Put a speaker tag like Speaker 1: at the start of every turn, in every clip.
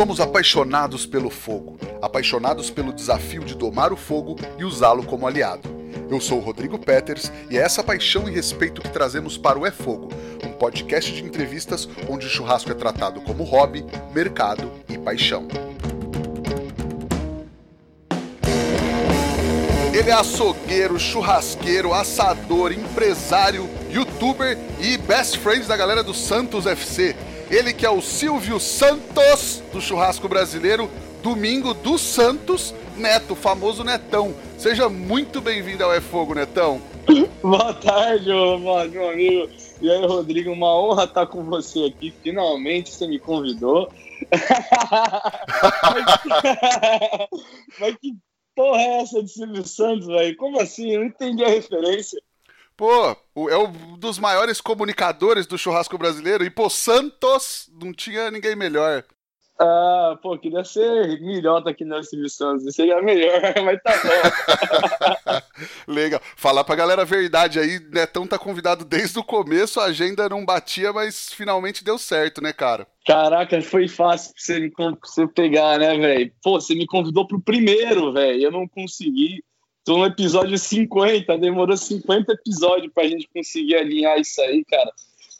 Speaker 1: Somos apaixonados pelo fogo, apaixonados pelo desafio de domar o fogo e usá-lo como aliado. Eu sou o Rodrigo Peters e é essa paixão e respeito que trazemos para o É Fogo, um podcast de entrevistas onde o churrasco é tratado como hobby, mercado e paixão. Ele é açougueiro, churrasqueiro, assador, empresário, youtuber e best friends da galera do Santos FC. Ele que é o Silvio Santos do churrasco brasileiro, domingo do Santos, Neto, famoso Netão. Seja muito bem-vindo ao É Fogo, Netão.
Speaker 2: Boa tarde, meu amigo. E aí, Rodrigo, uma honra estar com você aqui. Finalmente você me convidou. Mas que porra é essa de Silvio Santos, velho? Como assim? Eu não entendi a referência.
Speaker 1: Pô, é um dos maiores comunicadores do churrasco brasileiro. E, pô, Santos não tinha ninguém melhor.
Speaker 2: Ah, pô, queria ser milhota aqui na Silvio Santos. Seria melhor, mas tá
Speaker 1: bom. Legal. Falar pra galera a verdade aí, Netão tá convidado desde o começo, a agenda não batia, mas finalmente deu certo, né, cara?
Speaker 2: Caraca, foi fácil pra você, me, pra você pegar, né, velho? Pô, você me convidou pro primeiro, velho. Eu não consegui. Tô no episódio 50, demorou 50 episódios pra gente conseguir alinhar isso aí, cara.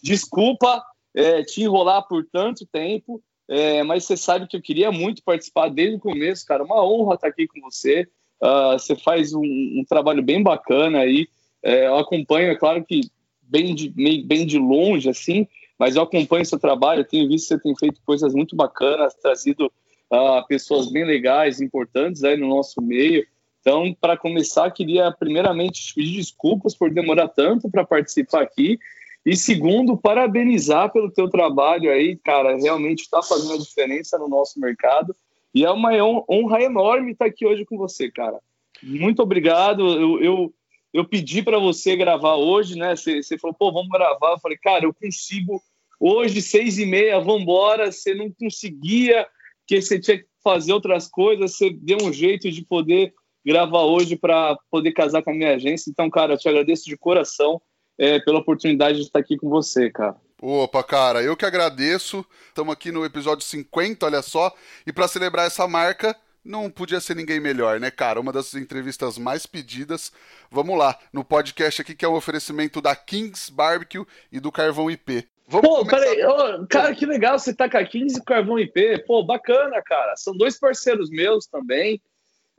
Speaker 2: Desculpa é, te enrolar por tanto tempo, é, mas você sabe que eu queria muito participar desde o começo, cara. Uma honra estar aqui com você. Uh, você faz um, um, trabalho bem bacana aí. É, eu acompanho, é claro que bem de, bem de longe, assim, mas eu acompanho seu trabalho. Tenho visto que você tem feito coisas muito bacanas, trazido uh, pessoas bem legais, importantes aí no nosso meio. Então, para começar, queria primeiramente te pedir desculpas por demorar tanto para participar aqui. E segundo, parabenizar pelo teu trabalho aí, cara, realmente está fazendo a diferença no nosso mercado. E é uma honra enorme estar aqui hoje com você, cara. Muito obrigado. Eu, eu, eu pedi para você gravar hoje, né? Você, você falou, pô, vamos gravar. Eu falei, cara, eu consigo hoje, seis e meia, vamos embora. Você não conseguia, que você tinha que fazer outras coisas. Você deu um jeito de poder gravar hoje para poder casar com a minha agência. Então, cara, eu te agradeço de coração é, pela oportunidade de estar aqui com você, cara.
Speaker 1: Opa, cara, eu que agradeço. Estamos aqui no episódio 50, olha só. E para celebrar essa marca, não podia ser ninguém melhor, né, cara? Uma das entrevistas mais pedidas. Vamos lá, no podcast aqui que é um oferecimento da Kings Barbecue e do Carvão IP.
Speaker 2: Vamos Pô, começar... peraí, oh, cara, que legal você tá com a Kings e o Carvão IP. Pô, bacana, cara. São dois parceiros meus também.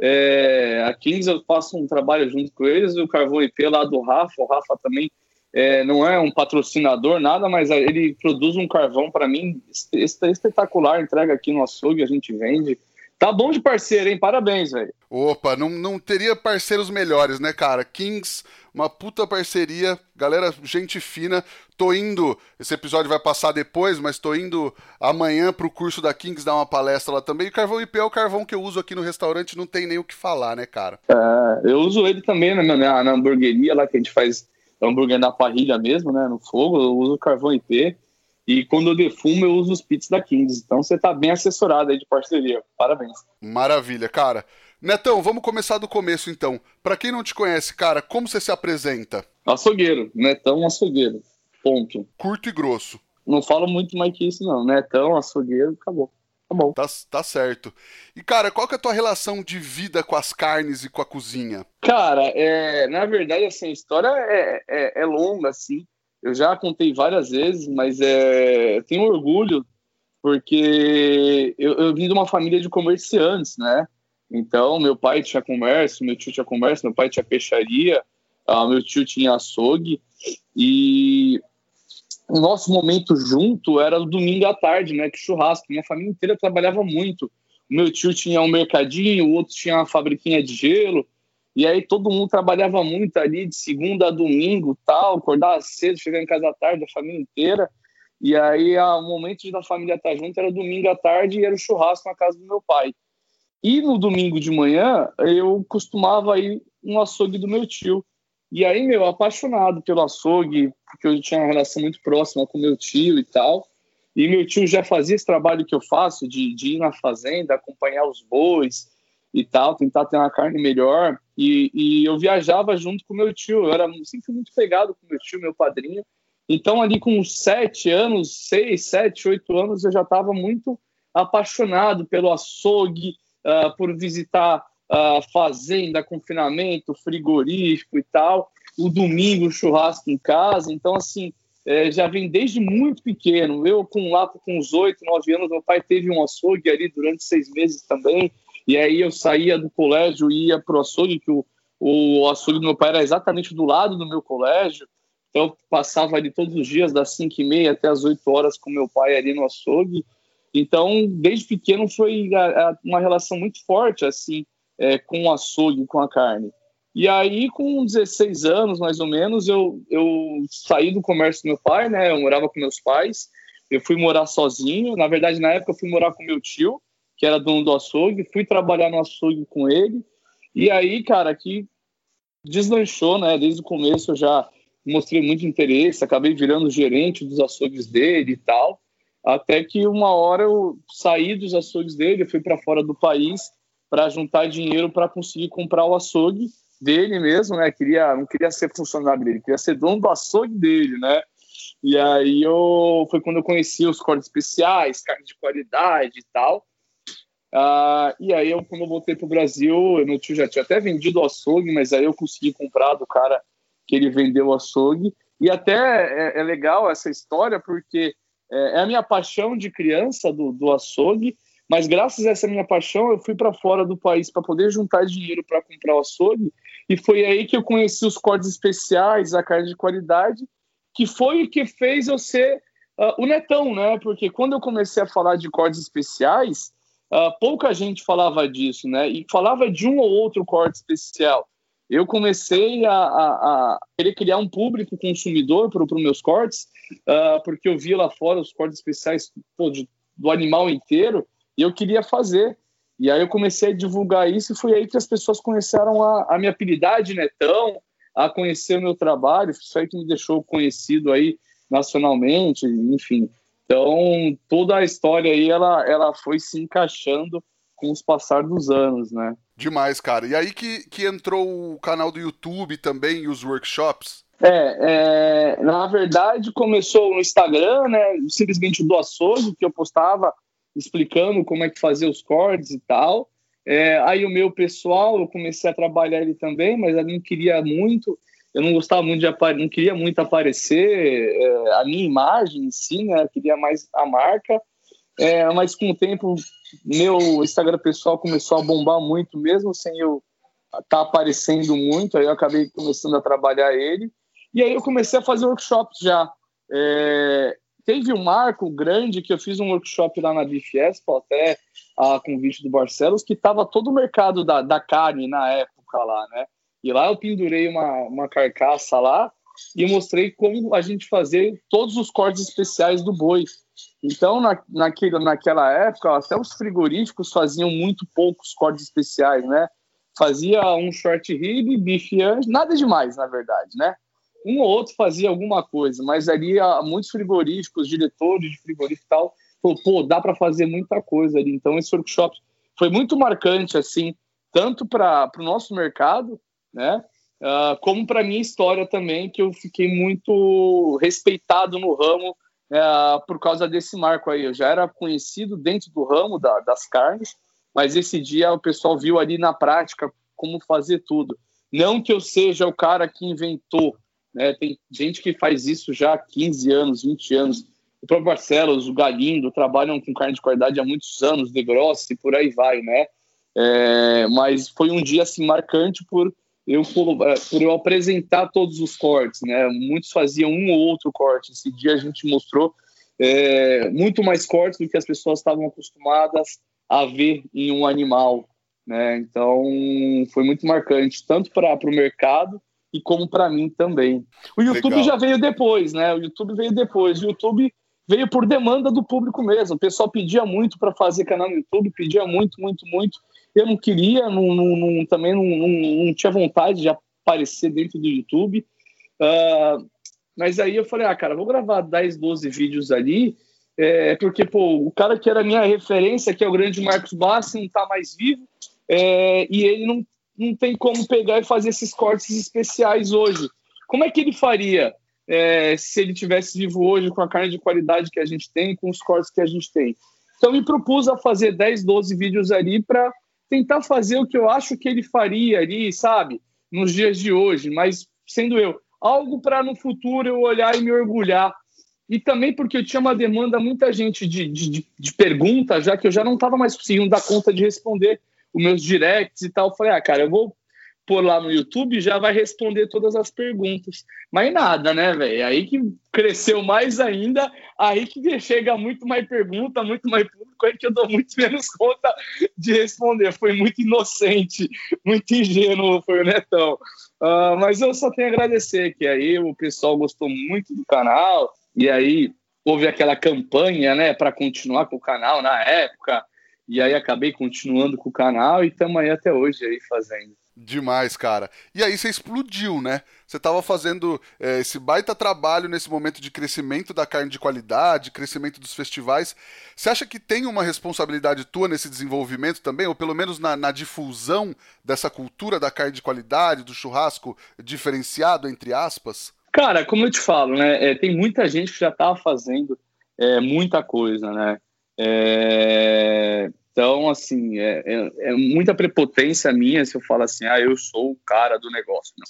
Speaker 2: É, a Kings eu faço um trabalho junto com eles, o Carvão IP lá do Rafa, o Rafa também é, não é um patrocinador, nada, mas ele produz um carvão para mim espetacular, entrega aqui no açougue, a gente vende. Tá bom de parceiro, hein? Parabéns, velho.
Speaker 1: Opa, não, não teria parceiros melhores, né, cara? Kings, uma puta parceria. Galera, gente fina. Tô indo, esse episódio vai passar depois, mas tô indo amanhã pro curso da Kings dar uma palestra lá também. E carvão IP é o carvão que eu uso aqui no restaurante, não tem nem o que falar, né, cara?
Speaker 2: É, eu uso ele também na, na, na hamburgueria lá que a gente faz hambúrguer na parrilha mesmo, né, no fogo. Eu uso carvão IP. E quando eu defumo, eu uso os pits da Kings. Então você tá bem assessorado aí de parceria. Parabéns.
Speaker 1: Maravilha, cara. Netão, vamos começar do começo então. Para quem não te conhece, cara, como você se apresenta?
Speaker 2: Açougueiro. Netão açougueiro. Ponto.
Speaker 1: Curto e grosso.
Speaker 2: Não falo muito mais que isso, não. Netão, açougueiro, acabou. Tá bom.
Speaker 1: Tá, tá certo. E, cara, qual que é a tua relação de vida com as carnes e com a cozinha?
Speaker 2: Cara, é, na verdade, assim, a história é, é, é longa, assim. Eu já contei várias vezes, mas é, tenho orgulho porque eu, eu vim de uma família de comerciantes, né? Então, meu pai tinha comércio, meu tio tinha comércio, meu pai tinha peixaria, uh, meu tio tinha açougue. E o nosso momento junto era domingo à tarde, né? Que churrasco. Minha família inteira trabalhava muito. O meu tio tinha um mercadinho, o outro tinha uma fabriquinha de gelo. E aí todo mundo trabalhava muito ali de segunda a domingo, tal, acordava cedo, chegava em casa à tarde, a família inteira. E aí o momento da família estar junto era domingo à tarde e era o churrasco na casa do meu pai. E no domingo de manhã eu costumava ir no açougue do meu tio. E aí, meu, apaixonado pelo açougue, porque eu tinha uma relação muito próxima com meu tio e tal. E meu tio já fazia esse trabalho que eu faço de, de ir na fazenda, acompanhar os bois, e tal, tentar ter uma carne melhor. E, e eu viajava junto com meu tio, eu era sempre muito pegado com meu tio, meu padrinho. Então, ali com sete anos, seis, sete, oito anos, eu já estava muito apaixonado pelo açougue, uh, por visitar uh, fazenda, confinamento, frigorífico e tal. O domingo, churrasco em casa. Então, assim, é, já vem desde muito pequeno. Eu, com lá com uns oito, nove anos, meu pai teve um açougue ali durante seis meses também. E aí eu saía do colégio e ia para o açougue, que o, o açougue do meu pai era exatamente do lado do meu colégio. Então eu passava ali todos os dias, das cinco e meia até as oito horas com meu pai ali no açougue. Então, desde pequeno foi uma relação muito forte, assim, é, com o açougue, com a carne. E aí, com 16 anos, mais ou menos, eu, eu saí do comércio do meu pai, né? Eu morava com meus pais. Eu fui morar sozinho. Na verdade, na época, eu fui morar com meu tio, que era dono do açougue. Fui trabalhar no açougue com ele. E aí, cara, que deslanchou, né? Desde o começo eu já mostrei muito interesse. Acabei virando gerente dos açougues dele e tal. Até que uma hora eu saí dos açougues dele, fui para fora do país para juntar dinheiro para conseguir comprar o açougue dele mesmo, né? Queria, não queria ser funcionário dele, queria ser dono do açougue dele, né? E aí eu foi quando eu conheci os cortes especiais, carne de qualidade e tal. Ah, e aí eu quando eu voltei para o Brasil, meu tio já tinha até vendido o açougue, mas aí eu consegui comprar do cara que ele vendeu o açougue. E até é, é legal essa história porque é, é a minha paixão de criança do, do açougue mas graças a essa minha paixão, eu fui para fora do país para poder juntar dinheiro para comprar o açougue. E foi aí que eu conheci os cortes especiais, a carne de qualidade, que foi o que fez eu ser uh, o netão, né? Porque quando eu comecei a falar de cortes especiais, uh, pouca gente falava disso, né? E falava de um ou outro corte especial. Eu comecei a, a, a querer criar um público consumidor para os meus cortes, uh, porque eu via lá fora os cortes especiais pô, de, do animal inteiro, e eu queria fazer. E aí eu comecei a divulgar isso e foi aí que as pessoas conheceram a, a minha habilidade Netão, a conhecer o meu trabalho, isso aí que me deixou conhecido aí nacionalmente, enfim. Então, toda a história aí, ela, ela foi se encaixando com os passar dos anos, né?
Speaker 1: Demais, cara. E aí que, que entrou o canal do YouTube também e os workshops?
Speaker 2: É, é, na verdade, começou no Instagram, né? Simplesmente do açougue, que eu postava explicando como é que fazer os cortes e tal. É, aí o meu pessoal, eu comecei a trabalhar ele também, mas eu não queria muito, eu não gostava muito de não queria muito aparecer é, a minha imagem em si, né? Eu queria mais a marca. É, mas com o tempo, meu Instagram pessoal começou a bombar muito, mesmo sem eu estar tá aparecendo muito. Aí eu acabei começando a trabalhar ele. E aí eu comecei a fazer workshops já. É, teve um marco grande que eu fiz um workshop lá na Bifiespa, até a convite do Barcelos, que estava todo o mercado da, da carne na época lá, né? E lá eu pendurei uma, uma carcaça lá e mostrei como a gente fazer todos os cortes especiais do boi. Então, na, naquele, naquela época, até os frigoríficos faziam muito poucos cortes especiais, né? Fazia um short rib, bife nada demais, na verdade, né? um ou outro fazia alguma coisa, mas ali há muitos frigoríficos, diretores de frigorífico e tal, falou, pô, dá para fazer muita coisa ali. Então esse workshop foi muito marcante, assim, tanto para o nosso mercado, né, uh, como para minha história também, que eu fiquei muito respeitado no ramo uh, por causa desse marco aí. Eu já era conhecido dentro do ramo da, das carnes, mas esse dia o pessoal viu ali na prática como fazer tudo. Não que eu seja o cara que inventou né? Tem gente que faz isso já há 15 anos, 20 anos. O próprio Barcelos, o Galindo, trabalham com carne de qualidade há muitos anos, de grossa e por aí vai, né? É, mas foi um dia assim marcante por eu é, por eu apresentar todos os cortes, né? Muitos faziam um ou outro corte. Esse dia a gente mostrou é, muito mais cortes do que as pessoas estavam acostumadas a ver em um animal, né? Então foi muito marcante tanto para o mercado e como para mim também. O YouTube Legal. já veio depois, né? O YouTube veio depois. O YouTube veio por demanda do público mesmo. O pessoal pedia muito para fazer canal no YouTube, pedia muito, muito, muito. Eu não queria, não, não, também não, não, tinha vontade de aparecer dentro do YouTube. Uh, mas aí eu falei, ah, cara, vou gravar 10, 12 vídeos ali, é, porque, pô, o cara que era minha referência, que é o grande Marcos Bassi, não está mais vivo, é, e ele não não tem como pegar e fazer esses cortes especiais hoje. Como é que ele faria é, se ele tivesse vivo hoje com a carne de qualidade que a gente tem, com os cortes que a gente tem? Então me propus a fazer 10, 12 vídeos ali para tentar fazer o que eu acho que ele faria ali, sabe? Nos dias de hoje, mas sendo eu. Algo para no futuro eu olhar e me orgulhar. E também porque eu tinha uma demanda, muita gente de, de, de perguntas, já que eu já não estava mais conseguindo dar conta de responder os meus directs e tal. Eu falei, ah, cara, eu vou pôr lá no YouTube já vai responder todas as perguntas. Mas nada, né, velho? Aí que cresceu mais ainda, aí que chega muito mais pergunta, muito mais público, aí que eu dou muito menos conta de responder. Foi muito inocente, muito ingênuo, foi o Netão. Uh, mas eu só tenho a agradecer que aí o pessoal gostou muito do canal, e aí houve aquela campanha, né, para continuar com o canal na época, e aí acabei continuando com o canal e estamos aí até hoje aí fazendo.
Speaker 1: Demais, cara. E aí você explodiu, né? Você estava fazendo é, esse baita trabalho nesse momento de crescimento da carne de qualidade, crescimento dos festivais. Você acha que tem uma responsabilidade tua nesse desenvolvimento também, ou pelo menos na, na difusão dessa cultura da carne de qualidade, do churrasco diferenciado, entre aspas?
Speaker 2: Cara, como eu te falo, né? É, tem muita gente que já estava fazendo é, muita coisa, né? Então, assim, é, é, é, muita prepotência minha se eu falo assim, ah, eu sou o cara do negócio. Não.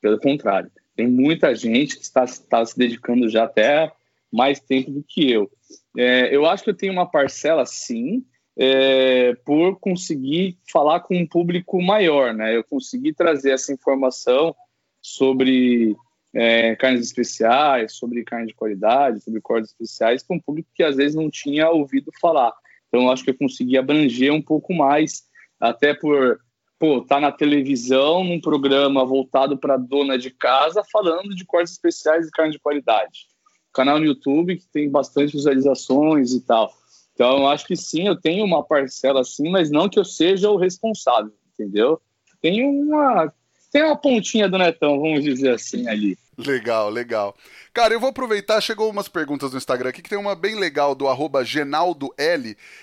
Speaker 2: Pelo contrário, tem muita gente que está, está se dedicando já até mais tempo do que eu. É, eu acho que eu tenho uma parcela, sim, é, por conseguir falar com um público maior, né? Eu consegui trazer essa informação sobre é, carnes especiais, sobre carne de qualidade, sobre cortes especiais, para um público que às vezes não tinha ouvido falar. Então, acho que eu consegui abranger um pouco mais, até por pô, tá na televisão, num programa voltado para dona de casa, falando de cortes especiais de carne de qualidade. Canal no YouTube que tem bastante visualizações e tal. Então, acho que sim, eu tenho uma parcela assim, mas não que eu seja o responsável, entendeu? Tem uma, tem uma pontinha do Netão, vamos dizer assim, ali.
Speaker 1: Legal, legal. Cara, eu vou aproveitar, chegou umas perguntas no Instagram aqui, que tem uma bem legal do arroba.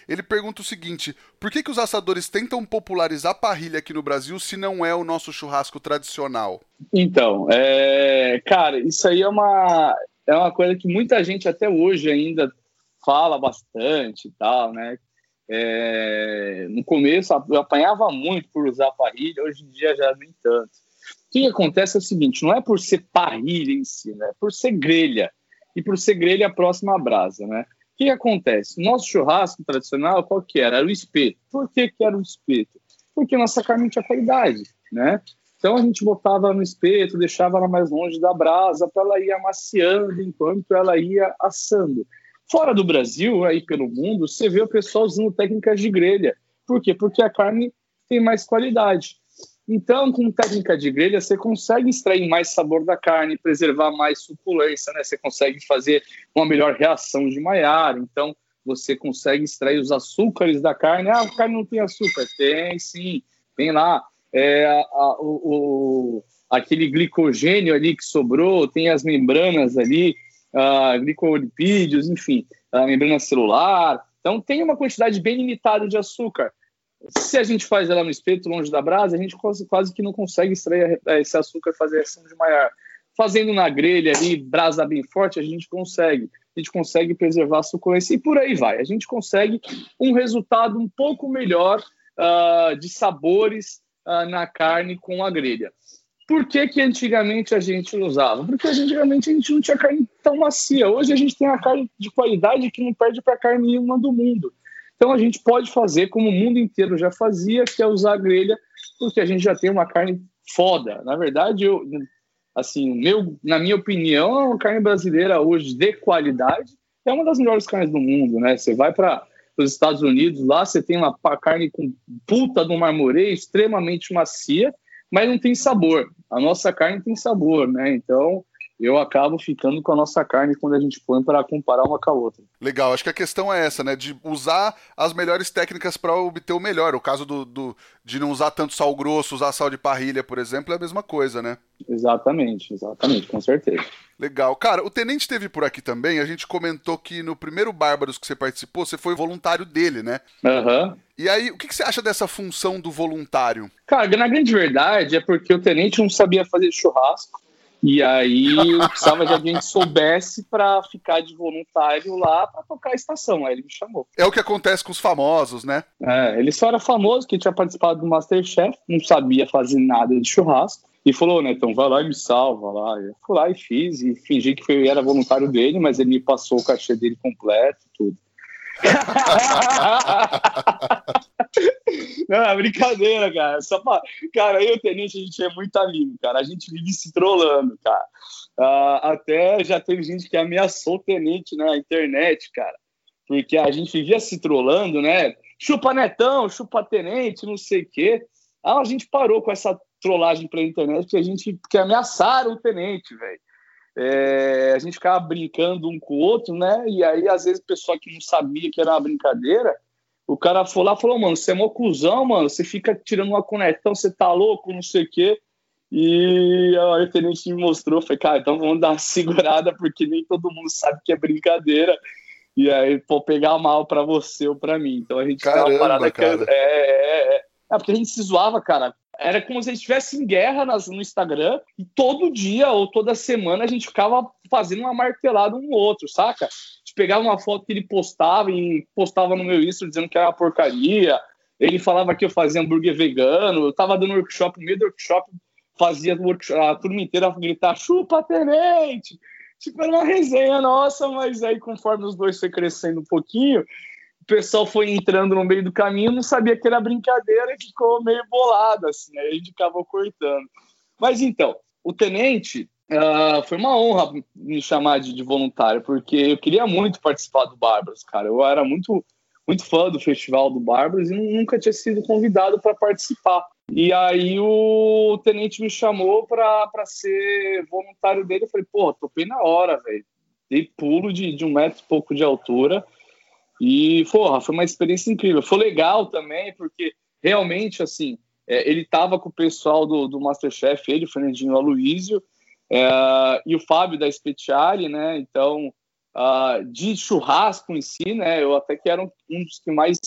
Speaker 1: Ele pergunta o seguinte: por que, que os assadores tentam popularizar parrilha aqui no Brasil se não é o nosso churrasco tradicional?
Speaker 2: Então, é... cara, isso aí é uma, é uma coisa que muita gente até hoje ainda fala bastante e tal, né? É... No começo eu apanhava muito por usar parrilha, hoje em dia já nem tanto que acontece é o seguinte: não é por ser parrilha em si, né? É por ser grelha. E por ser grelha próxima à brasa, né? O que acontece? Nosso churrasco tradicional, qual que era? Era o espeto. Por que, que era o espeto? Porque nossa carne tinha qualidade, né? Então a gente botava no espeto, deixava ela mais longe da brasa para ela ir amaciando enquanto ela ia assando. Fora do Brasil, aí pelo mundo, você vê o pessoal usando técnicas de grelha. Por quê? Porque a carne tem mais qualidade. Então, com técnica de grelha, você consegue extrair mais sabor da carne, preservar mais suculência, né? Você consegue fazer uma melhor reação de Maillard. Então, você consegue extrair os açúcares da carne. Ah, a carne não tem açúcar? Tem, sim. Tem lá é, a, o, o, aquele glicogênio ali que sobrou, tem as membranas ali, uh, glicolipídios, enfim, a membrana celular. Então, tem uma quantidade bem limitada de açúcar. Se a gente faz ela no espeto, longe da brasa, a gente quase, quase que não consegue extrair esse açúcar e fazer a ação de maior. Fazendo na grelha ali, brasa bem forte, a gente consegue. A gente consegue preservar a suculência e por aí vai. A gente consegue um resultado um pouco melhor uh, de sabores uh, na carne com a grelha. Por que, que antigamente a gente usava? Porque antigamente a gente não tinha carne tão macia. Hoje a gente tem a carne de qualidade que não perde para carne nenhuma do mundo. Então a gente pode fazer como o mundo inteiro já fazia, que é usar a grelha, porque a gente já tem uma carne foda. Na verdade, eu, assim, meu, na minha opinião, a carne brasileira hoje de qualidade é uma das melhores carnes do mundo, né? Você vai para os Estados Unidos, lá você tem uma carne com puta do marmoreio, extremamente macia, mas não tem sabor. A nossa carne tem sabor, né? Então, eu acabo ficando com a nossa carne quando a gente põe para comparar uma com a outra.
Speaker 1: Legal, acho que a questão é essa, né? De usar as melhores técnicas para obter o melhor. O caso do, do, de não usar tanto sal grosso, usar sal de parrilha, por exemplo, é a mesma coisa, né?
Speaker 2: Exatamente, exatamente, com certeza.
Speaker 1: Legal. Cara, o Tenente esteve por aqui também. A gente comentou que no primeiro Bárbaros que você participou, você foi voluntário dele, né?
Speaker 2: Aham. Uhum.
Speaker 1: E aí, o que, que você acha dessa função do voluntário?
Speaker 2: Cara, na grande verdade é porque o Tenente não sabia fazer churrasco E aí eu precisava de alguém que soubesse para ficar de voluntário lá para tocar a estação. Aí ele me chamou.
Speaker 1: É o que acontece com os famosos, né?
Speaker 2: É, ele só era famoso, que tinha participado do Masterchef, não sabia fazer nada de churrasco. E falou, né, então vai lá e me salva lá. Eu fui lá e fiz, e fingi que eu era voluntário dele, mas ele me passou o cachê dele completo, tudo. Não, é brincadeira, cara. Só pra... Cara, eu e o Tenente, a gente é muito amigo, cara. A gente vive se trollando, cara. Uh, até já teve gente que ameaçou o Tenente na internet, cara. Porque a gente vivia se trollando, né? Chupa Netão, chupa Tenente, não sei o quê. Ah, a gente parou com essa trollagem pela internet porque a gente que ameaçaram o Tenente, velho. É, a gente ficava brincando um com o outro, né? E aí, às vezes, o pessoal que não sabia que era uma brincadeira, o cara foi lá e falou, mano, você é mó cuzão, mano, você fica tirando uma conectão, você tá louco, não sei o quê. E a hora que me mostrou, foi, cara, então vamos dar uma segurada, porque nem todo mundo sabe que é brincadeira. E aí, pô, pegar mal pra você ou pra mim. Então a gente
Speaker 1: Caramba, uma parada cara.
Speaker 2: que. É, é, é, é, porque a gente se zoava, cara. Era como se a gente estivesse em guerra nas, no Instagram e todo dia ou toda semana a gente ficava fazendo uma martelada um no outro, saca? A gente pegava uma foto que ele postava e postava no meu Insta dizendo que era uma porcaria. Ele falava que eu fazia hambúrguer vegano. Eu tava dando workshop, no meio do workshop, fazia a turma inteira gritar: chupa, tenente! Tipo, era uma resenha nossa, mas aí conforme os dois foi crescendo um pouquinho, o pessoal foi entrando no meio do caminho, não sabia que era brincadeira e ficou meio bolado, assim, aí a gente acabou cortando. Mas então, o tenente uh, foi uma honra me chamar de, de, voluntário, porque eu queria muito participar do Bárbaros, cara. Eu era muito, muito fã do Festival do Bárbaros e nunca tinha sido convidado para participar. E aí o tenente me chamou para ser voluntário dele. Eu falei, pô, topei na hora, velho. Dei pulo de, de um metro e pouco de altura e, porra, foi uma experiência incrível. Foi legal também, porque realmente, assim, é, ele estava com o pessoal do, do Masterchef, ele, o Fernandinho Aloysio, é, e o Fábio da Speciale, né? Então, uh, de churrasco em si, né? Eu até que era um, um dos que mais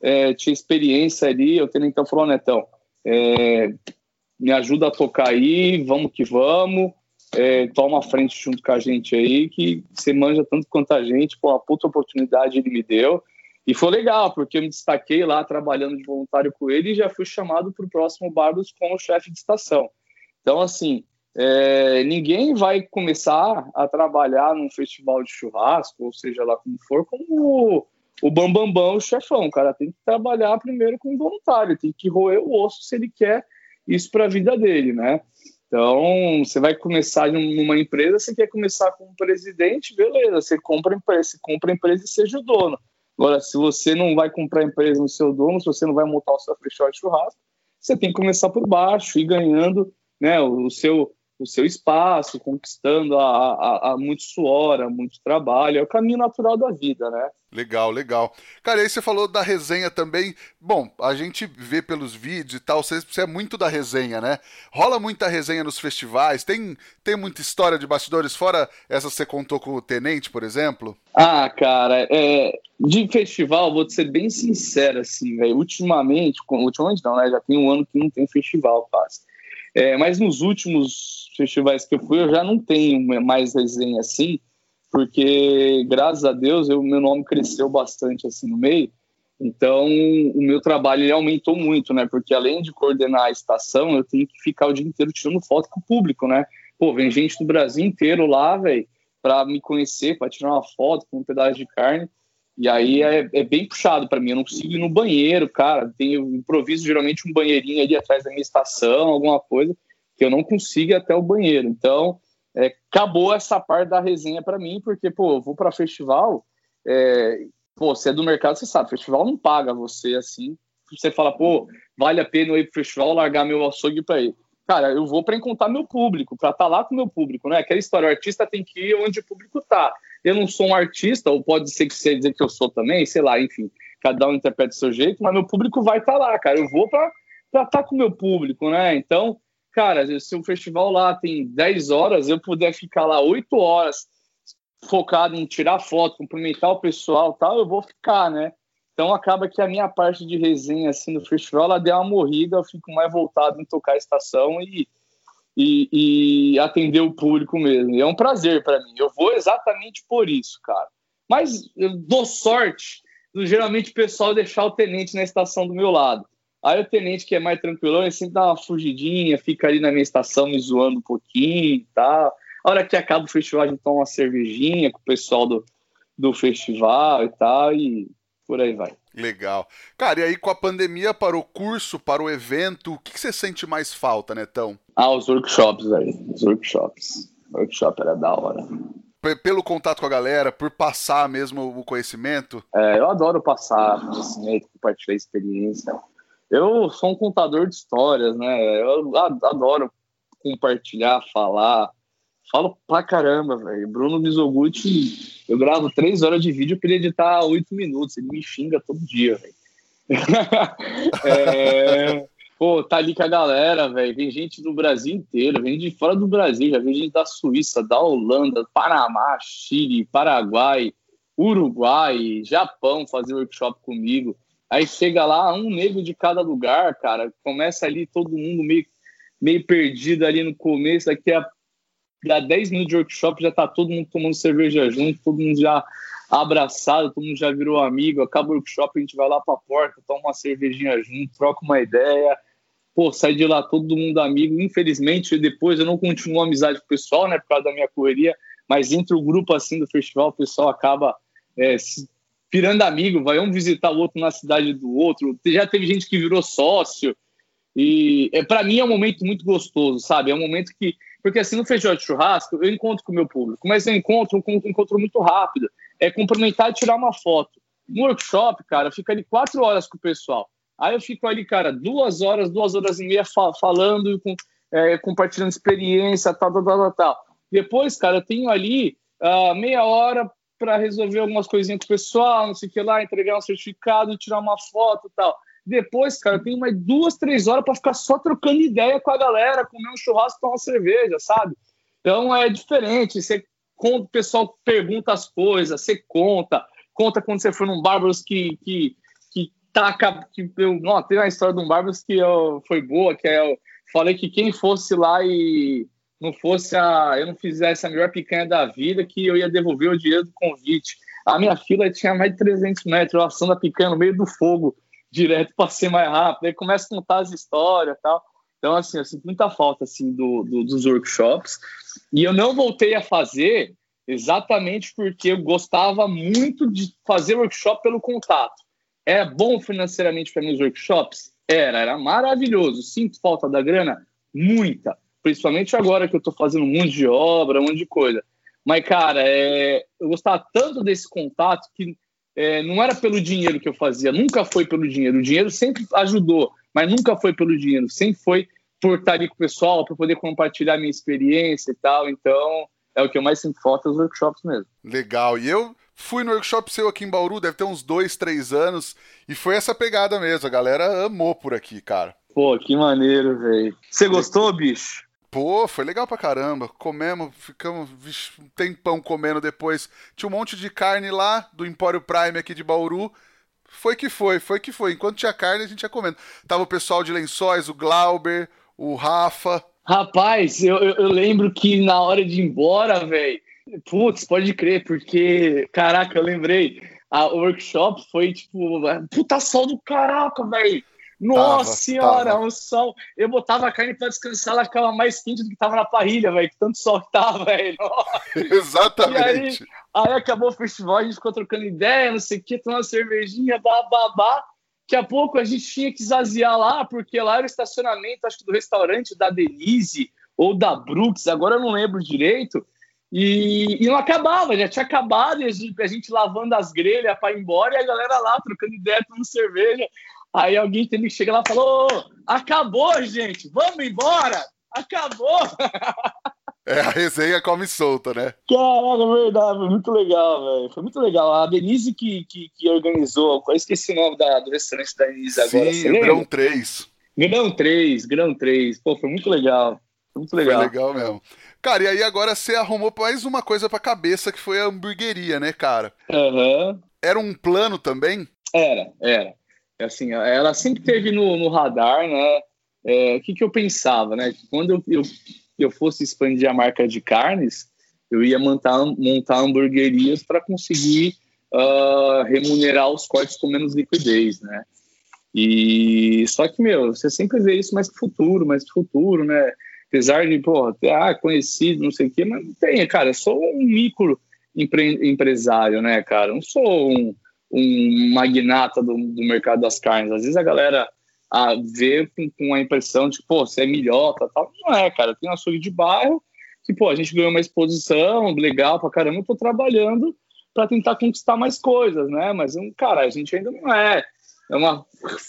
Speaker 2: é, tinha experiência ali. Eu tenho então falou, Netão, é, me ajuda a tocar aí, vamos que vamos é, toma frente junto com a gente aí, que você manja tanto quanto a gente, pô, a puta oportunidade ele me deu. E foi legal, porque eu me destaquei lá trabalhando de voluntário com ele e já fui chamado para o próximo Barbos como chefe de estação. Então, assim, é, ninguém vai começar a trabalhar num festival de churrasco, ou seja lá como for, como o, Bambambam, Bam Bam, o chefão. O cara tem que trabalhar primeiro como voluntário, tem que roer o osso se ele quer isso para a vida dele, né? Então, você vai começar numa empresa, você quer começar como presidente, beleza, você compra a empresa, você compra a empresa e seja o dono. Agora, se você não vai comprar a empresa no seu dono, se você não vai montar o seu de churrasco, você tem que começar por baixo e ganhando né, o seu o seu espaço, conquistando a, a, a, muito suor, a muito trabalho. É o caminho natural da vida, né?
Speaker 1: Legal, legal. Cara, aí você falou da resenha também. Bom, a gente vê pelos vídeos e tal, você, você é muito da resenha, né? Rola muita resenha nos festivais, tem, tem muita história de bastidores, fora essa que você contou com o Tenente, por exemplo?
Speaker 2: Ah, cara, é, de festival, vou ser bem sincero, assim, velho. Ultimamente, ultimamente não, né? Já tem um ano que não tem festival quase. É, mas nos últimos festivais que eu fui, eu já não tenho mais resenha assim, porque graças a Deus o meu nome cresceu bastante assim no meio. Então, o meu trabalho ele aumentou muito, né? Porque além de coordenar a estação, eu tenho que ficar o dia inteiro tirando foto com o público, né? Pô, vem gente do Brasil inteiro lá, velho, para me conhecer, para tirar uma foto com um pedaço de carne. E aí é, é bem puxado para mim. Eu não consigo ir no banheiro, cara. Tenho improviso geralmente um banheirinho ali atrás da minha estação, alguma coisa, que eu não consigo ir até o banheiro. Então, é, acabou essa parte da resenha para mim, porque, pô, eu vou para festival. É, pô, você é do mercado, você sabe, festival não paga você assim. Você fala, pô, vale a pena eu ir pro festival, largar meu açougue para ir. Cara, eu vou para encontrar meu público, para estar tá lá com meu público, né? Aquela história, o artista tem que ir onde o público tá eu não sou um artista, ou pode ser que você dizer que eu sou também, sei lá, enfim, cada um interpreta do seu jeito, mas meu público vai estar tá lá, cara. Eu vou para estar tá com meu público, né? Então, cara, se o festival lá tem 10 horas, eu puder ficar lá 8 horas focado em tirar foto, cumprimentar o pessoal tal, eu vou ficar, né? Então acaba que a minha parte de resenha assim no festival ela deu uma morrida, eu fico mais voltado em tocar a estação e e, e atender o público mesmo. E é um prazer para mim. Eu vou exatamente por isso, cara. Mas eu dou sorte geralmente o pessoal deixar o tenente na estação do meu lado. Aí o tenente, que é mais tranquilo, ele sempre dá uma fugidinha, fica ali na minha estação me zoando um pouquinho e tal. A hora que acaba o festival, a gente toma uma cervejinha com o pessoal do, do festival e tal, e por aí vai.
Speaker 1: Legal. Cara, e aí com a pandemia para o curso, para o evento, o que, que você sente mais falta, Netão?
Speaker 2: Ah, os workshops, velho. Os workshops. Workshop era da hora.
Speaker 1: Pelo contato com a galera, por passar mesmo o conhecimento?
Speaker 2: É, eu adoro passar conhecimento, compartilhar experiência. Eu sou um contador de histórias, né? Eu adoro compartilhar, falar. Falo pra caramba, velho. Bruno Mizoguchi, eu gravo três horas de vídeo pra ele editar oito minutos. Ele me xinga todo dia, velho. é... Pô, tá ali com a galera, velho. Vem gente do Brasil inteiro, vem de fora do Brasil, já vem gente da Suíça, da Holanda, Panamá, Chile, Paraguai, Uruguai, Japão fazer workshop comigo. Aí chega lá, um negro de cada lugar, cara. Começa ali todo mundo meio, meio perdido ali no começo. Daqui a, a 10 minutos de workshop já tá todo mundo tomando cerveja junto, todo mundo já abraçado, todo mundo já virou amigo. Acaba o workshop, a gente vai lá pra porta, toma uma cervejinha junto, troca uma ideia. Pô, sai de lá todo mundo amigo. Infelizmente, depois eu não continuo a amizade com o pessoal, né, por causa da minha correria. Mas entre o grupo assim do festival, o pessoal acaba é, se virando amigo, vai um visitar o outro na cidade do outro. Já teve gente que virou sócio. E é, para mim é um momento muito gostoso, sabe? É um momento que. Porque assim, no festival de churrasco, eu encontro com o meu público, mas eu encontro um encontro muito rápido. É cumprimentar e tirar uma foto. No workshop, cara, fica ali quatro horas com o pessoal. Aí eu fico ali, cara, duas horas, duas horas e meia falando, com, é, compartilhando experiência, tal, tal, tal, tal. Depois, cara, eu tenho ali uh, meia hora para resolver algumas coisinhas com o pessoal, não sei o que lá, entregar um certificado, tirar uma foto e tal. Depois, cara, tenho mais duas, três horas para ficar só trocando ideia com a galera, comer um churrasco, tomar uma cerveja, sabe? Então é diferente. Você conta, o pessoal pergunta as coisas, você conta, conta quando você foi num Bárbaros que, que, que taca. Que eu, não, tem uma história de um Bárbaros que eu, foi boa, que é, eu falei que quem fosse lá e não fosse a eu não fizesse a melhor picanha da vida, que eu ia devolver o dinheiro do convite. A minha fila tinha mais de 300 metros, eu assando a picanha no meio do fogo, direto para ser mais rápido. Aí começa a contar as histórias tal. Então, assim, eu sinto muita falta assim, do, do, dos workshops. E eu não voltei a fazer exatamente porque eu gostava muito de fazer workshop pelo contato. Era bom financeiramente para mim os workshops? Era, era maravilhoso. Sinto falta da grana? Muita principalmente agora que eu estou fazendo um monte de obra, um monte de coisa. Mas, cara, é, eu gostava tanto desse contato que é, não era pelo dinheiro que eu fazia, nunca foi pelo dinheiro. O dinheiro sempre ajudou, mas nunca foi pelo dinheiro, sempre foi por estar ali com o pessoal, para poder compartilhar minha experiência e tal. Então, é o que eu mais sinto falta dos workshops mesmo.
Speaker 1: Legal. E eu fui no workshop seu aqui em Bauru, deve ter uns dois, três anos, e foi essa pegada mesmo. A galera amou por aqui, cara.
Speaker 2: Pô, que maneiro, velho. Você gostou, bicho?
Speaker 1: Pô, foi legal pra caramba. Comemos, ficamos um tempão comendo depois. Tinha um monte de carne lá do Empório Prime aqui de Bauru. Foi que foi, foi que foi. Enquanto tinha carne, a gente ia comendo. Tava o pessoal de Lençóis, o Glauber, o Rafa.
Speaker 2: Rapaz, eu, eu, eu lembro que na hora de ir embora, velho. Putz, pode crer, porque, caraca, eu lembrei. A workshop foi tipo, puta sol do caraca, velho nossa tava, senhora, tava. um sol. Eu botava a carne para descansar, ela ficava mais quente do que tava na parrilha, velho. Que tanto sol que tava, velho.
Speaker 1: Exatamente.
Speaker 2: Aí, aí, acabou o festival, a gente ficou trocando ideia, não sei o que, tomando cervejinha, babá. Daqui a pouco a gente tinha que esvaziar lá, porque lá era o estacionamento, acho que do restaurante da Denise ou da Brooks, agora eu não lembro direito. E, e não acabava, já tinha acabado, e a gente, a gente lavando as grelhas para ir embora, e a galera lá trocando ideia, tomando cerveja. Aí alguém tem que chegar lá e falou: acabou, gente, vamos embora! Acabou!
Speaker 1: É, a resenha come solta, né?
Speaker 2: Caraca, é verdade, foi muito legal, velho. Foi muito legal. A Denise que, que, que organizou, eu esqueci o nome da, do restaurante da Denise agora.
Speaker 1: Sim, Grão 3.
Speaker 2: Grão 3, Grão 3. Pô, foi muito legal. Foi muito legal.
Speaker 1: Foi legal mesmo. Cara, e aí agora você arrumou mais uma coisa pra cabeça que foi a hamburgueria, né, cara?
Speaker 2: Aham. Uhum.
Speaker 1: Era um plano também?
Speaker 2: Era, era assim, ela sempre teve no, no radar, né? É, o que, que eu pensava, né? Quando eu, eu eu fosse expandir a marca de carnes, eu ia montar, montar hamburguerias para conseguir uh, remunerar os cortes com menos liquidez, né? E só que, meu, você sempre vê isso mais pro futuro, mais pro futuro, né? Apesar de, pô, ter, ah, conhecido, não sei o quê, mas tem, cara, eu sou um micro empre empresário, né, cara? Não sou um, um magnata do, do mercado das carnes. Às vezes a galera a ver com, com, a impressão de, pô, você é milhota tal. Não é, cara. Tem um açougue de bairro que, pô, a gente ganhou uma exposição legal pra caramba. Eu tô trabalhando para tentar conquistar mais coisas, né? Mas, cara, a gente ainda não é. É uma,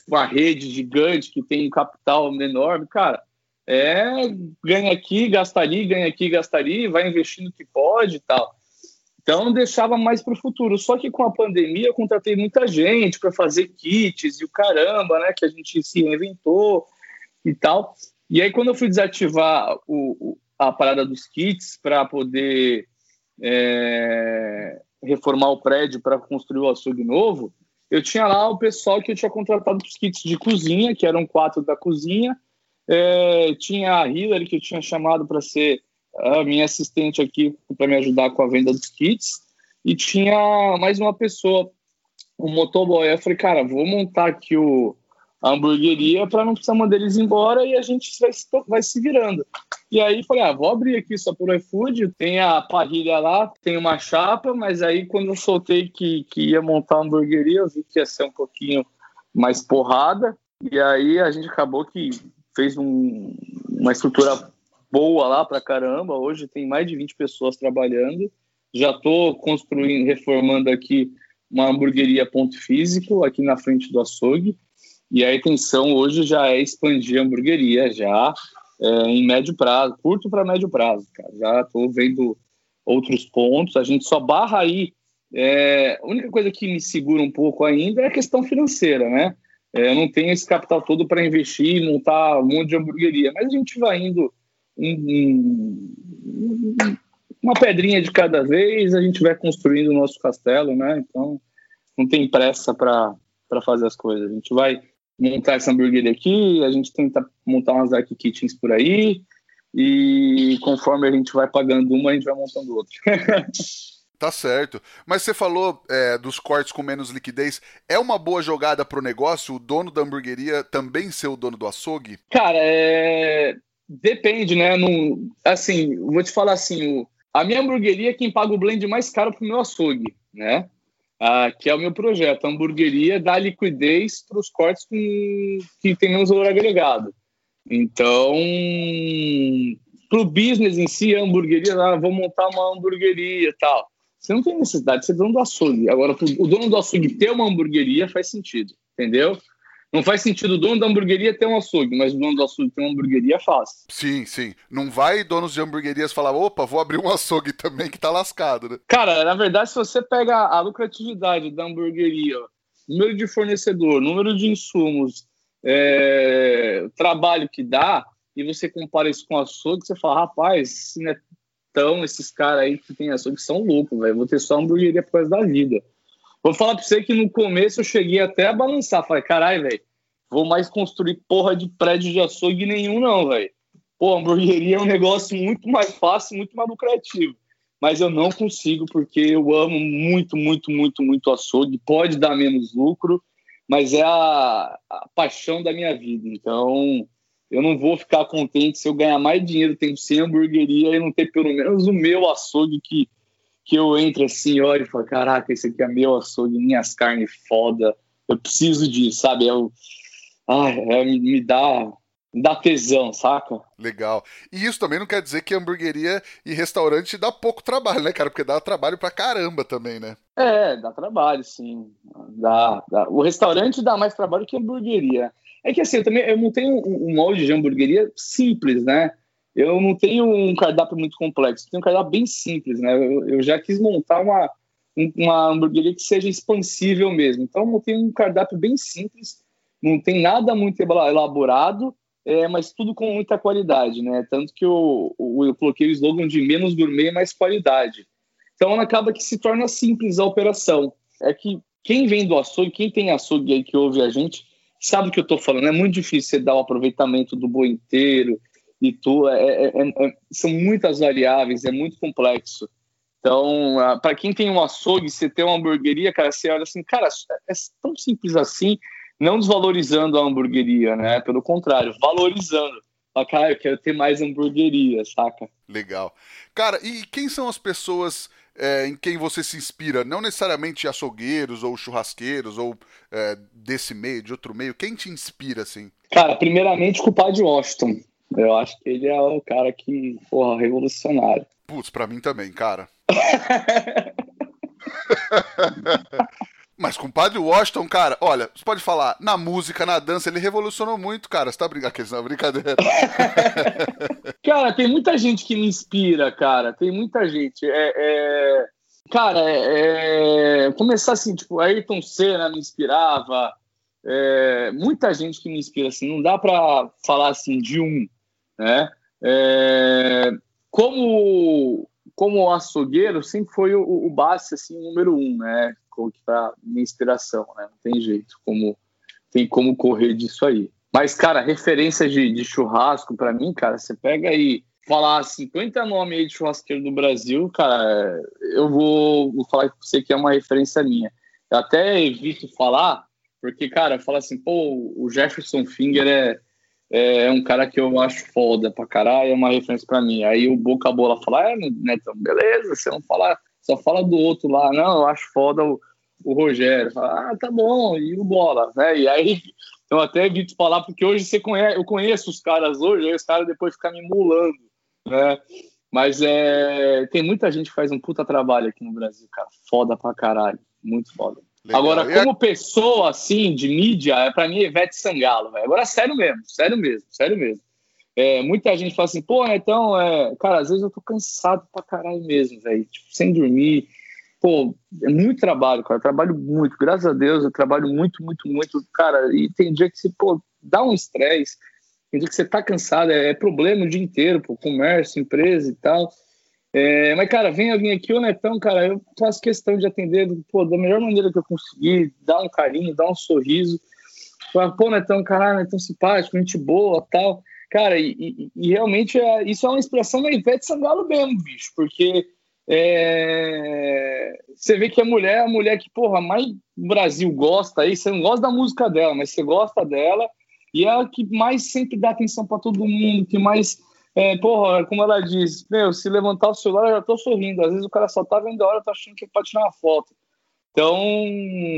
Speaker 2: uma rede gigante que tem um capital enorme. Cara, é ganha aqui, gasta ali, ganha aqui, gasta ali, vai investindo o que pode e tal. Então, deixava mais para o futuro. Só que com a pandemia, eu contratei muita gente para fazer kits e o caramba, né? Que a gente se reinventou e tal. E aí, quando eu fui desativar o, a parada dos kits para poder é, reformar o prédio para construir o açougue novo, eu tinha lá o pessoal que eu tinha contratado para os kits de cozinha, que eram quatro da cozinha. É, tinha a Hillary, que eu tinha chamado para ser a minha assistente aqui para me ajudar com a venda dos kits. E tinha mais uma pessoa, o motoboy. Eu falei, cara, vou montar aqui o, a hamburgueria para não precisar mandar eles embora e a gente vai, vai se virando. E aí falei, ah, vou abrir aqui só pelo iFood, tem a parrilha lá, tem uma chapa, mas aí quando eu soltei que, que ia montar a hamburgueria, eu vi que ia ser um pouquinho mais porrada, e aí a gente acabou que fez um, uma estrutura boa lá para caramba. Hoje tem mais de 20 pessoas trabalhando. Já estou construindo, reformando aqui uma hamburgueria ponto físico aqui na frente do açougue. E a intenção hoje já é expandir a hamburgueria já é, em médio prazo, curto para médio prazo, cara. Já estou vendo outros pontos. A gente só barra aí. É, a única coisa que me segura um pouco ainda é a questão financeira, né? É, eu não tenho esse capital todo para investir e montar um monte de hamburgueria, mas a gente vai indo um, uma pedrinha de cada vez, a gente vai construindo o nosso castelo, né? Então, não tem pressa para fazer as coisas. A gente vai montar essa hamburgueria aqui, a gente tenta montar umas dark kitchens por aí, e conforme a gente vai pagando uma, a gente vai montando outra.
Speaker 1: Tá certo. Mas você falou é, dos cortes com menos liquidez. É uma boa jogada pro negócio o dono da hamburgueria também ser o dono do açougue?
Speaker 2: Cara, é... Depende, né? Não, assim, vou te falar assim, o, a minha hamburgueria é quem paga o blend mais caro pro meu açougue, né? Ah, que é o meu projeto. A hamburgueria dá liquidez para os cortes com, que tem menos valor agregado. Então, para o business em si, a hamburgueria, ah, vou montar uma hamburgueria tal. Você não tem necessidade de ser dono do açougue. Agora, o dono do açougue ter uma hamburgueria faz sentido, entendeu? Não faz sentido o dono da hamburgueria ter um açougue, mas o dono do açougue ter uma hamburgueria faz.
Speaker 1: Sim, sim. Não vai donos de hamburguerias falar, opa, vou abrir um açougue também que tá lascado, né?
Speaker 2: Cara, na verdade, se você pega a lucratividade da hamburgueria, número de fornecedor, número de insumos, é, trabalho que dá, e você compara isso com açougue, você fala, rapaz, se não é tão esses caras aí que tem açougue são loucos, velho. Vou ter só hamburgueria por causa da vida. Vou falar pra você que no começo eu cheguei até a balançar. Falei, caralho, velho, vou mais construir porra de prédio de açougue nenhum, não, velho. Pô, hamburgueria é um negócio muito mais fácil, muito mais lucrativo. Mas eu não consigo, porque eu amo muito, muito, muito, muito açougue. Pode dar menos lucro, mas é a, a paixão da minha vida. Então, eu não vou ficar contente se eu ganhar mais dinheiro tendo sem hamburgueria e não ter pelo menos o meu açougue que que eu entro assim, olho e falo, caraca, esse aqui é meu açougue, minhas carnes foda, eu preciso disso, sabe? Eu, ai, é, me dá me dá tesão, saca?
Speaker 1: Legal. E isso também não quer dizer que hamburgueria e restaurante dá pouco trabalho, né, cara? Porque dá trabalho pra caramba também, né?
Speaker 2: É, dá trabalho, sim. Dá, dá. O restaurante dá mais trabalho que a hamburgueria. É que assim, eu também eu não tenho um molde de hamburgueria simples, né? Eu não tenho um cardápio muito complexo, tenho um cardápio bem simples, né? Eu, eu já quis montar uma, uma hamburgueria que seja expansível mesmo. Então, eu montei um cardápio bem simples, não tem nada muito elaborado, é, mas tudo com muita qualidade, né? Tanto que eu, eu coloquei o slogan de menos gourmet, mais qualidade. Então, acaba que se torna simples a operação. É que quem vem do açougue, quem tem açougue aí que ouve a gente, sabe o que eu estou falando. É muito difícil você dar o aproveitamento do boi inteiro, e tu é, é, é, é são muitas variáveis, é muito complexo. Então, para quem tem um açougue, você tem uma hamburgueria, cara, você olha assim, cara, é tão simples assim, não desvalorizando a hamburgueria, né? Pelo contrário, valorizando. Fala, cara, eu quero ter mais hamburgueria, saca?
Speaker 1: Legal. Cara, e quem são as pessoas é, em quem você se inspira? Não necessariamente açougueiros ou churrasqueiros ou é, desse meio, de outro meio. Quem te inspira, assim?
Speaker 2: Cara, primeiramente o Padre Washington. Eu acho que ele é o cara que, porra, revolucionário.
Speaker 1: Putz, pra mim também, cara. Mas com o Padre Washington, cara, olha, você pode falar, na música, na dança, ele revolucionou muito, cara. Você tá brincando? Aqueles não, brincadeira.
Speaker 2: cara, tem muita gente que me inspira, cara. Tem muita gente. É, é... Cara, é... é começar assim, tipo, Ayrton Senna me inspirava. É... Muita gente que me inspira, assim. Não dá pra falar assim de um, né? É... Como como açougueiro, sempre foi o, o Bassi, assim, o número um, né? Para minha inspiração, né? Não tem jeito, como tem como correr disso aí. Mas, cara, referência de, de churrasco, para mim, cara, você pega aí, falar 50 nomes aí de churrasqueiro do Brasil, cara, eu vou, vou falar com você que é uma referência minha. Eu até evito falar, porque, cara, fala assim, pô, o Jefferson Finger é é, é um cara que eu acho foda pra caralho, é uma referência pra mim. Aí o Boca Bola fala, é, Netão, beleza, você não fala, só fala do outro lá. Não, eu acho foda o, o Rogério. Fala, ah, tá bom, e o Bola, né? E aí eu até evito falar, porque hoje você conhece, eu conheço os caras hoje, aí os caras depois ficam me mulando, né? Mas é, tem muita gente que faz um puta trabalho aqui no Brasil, cara. Foda pra caralho. Muito foda. Legal. Agora, como pessoa, assim, de mídia, é para mim, Ivete Sangalo, velho. Agora, sério mesmo, sério mesmo, sério mesmo. É, muita gente fala assim, pô, então, é... cara, às vezes eu tô cansado pra caralho mesmo, velho, tipo, sem dormir. Pô, é muito trabalho, cara, eu trabalho muito, graças a Deus, eu trabalho muito, muito, muito, cara, e tem dia que você, pô, dá um estresse, tem dia que você tá cansado, é, é problema o dia inteiro, pô, comércio, empresa e tal. É, mas, cara, vem alguém aqui, o Netão, cara, eu faço questão de atender pô, da melhor maneira que eu conseguir, dar um carinho, dar um sorriso. Falar, pô, Netão, caralho, Netão simpático, gente boa tal. Cara, e, e, e realmente é, isso é uma inspiração da Ivete Sangalo mesmo, bicho, porque é, você vê que a mulher, a mulher que, porra, mais o Brasil gosta aí, você não gosta da música dela, mas você gosta dela, e é a que mais sempre dá atenção para todo mundo, que mais é, porra, como ela diz, meu, se levantar o celular eu já tô sorrindo. Às vezes o cara só tá vendo a hora, tá achando que pode tirar uma foto. Então,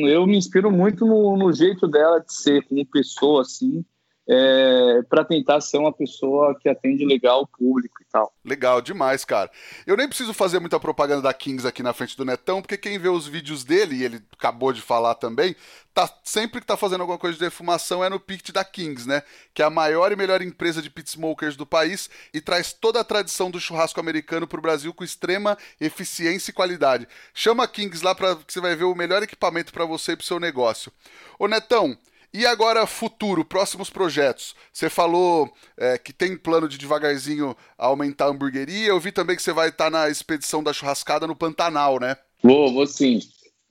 Speaker 2: eu me inspiro muito no, no jeito dela de ser como pessoa, assim é, para tentar ser uma pessoa que atende legal o público e tal.
Speaker 1: Legal, demais, cara. Eu nem preciso fazer muita propaganda da Kings aqui na frente do Netão, porque quem vê os vídeos dele, e ele acabou de falar também, tá sempre que tá fazendo alguma coisa de defumação é no Pit da Kings, né? Que é a maior e melhor empresa de pit smokers do país e traz toda a tradição do churrasco americano pro Brasil com extrema eficiência e qualidade. Chama a Kings lá para que você vai ver o melhor equipamento para você e pro seu negócio. Ô Netão, e agora, futuro, próximos projetos. Você falou é, que tem plano de devagarzinho aumentar a hamburgueria. Eu vi também que você vai estar na expedição da churrascada no Pantanal, né?
Speaker 2: Vou, vou sim.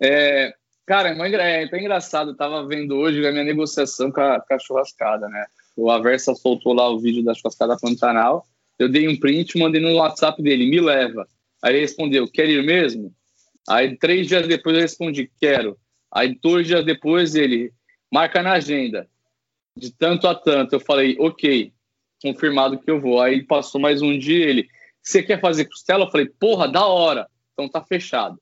Speaker 2: É, cara, é, é engraçado. Eu tava vendo hoje a minha negociação com a, com a churrascada, né? O Aversa soltou lá o vídeo da churrascada Pantanal. Eu dei um print, mandei no WhatsApp dele, me leva. Aí ele respondeu, quer ir mesmo? Aí três dias depois eu respondi, quero. Aí dois dias depois ele, marca na agenda, de tanto a tanto. Eu falei, ok, confirmado que eu vou. Aí passou mais um dia, ele, você quer fazer costela? Eu falei, porra, da hora, então tá fechado.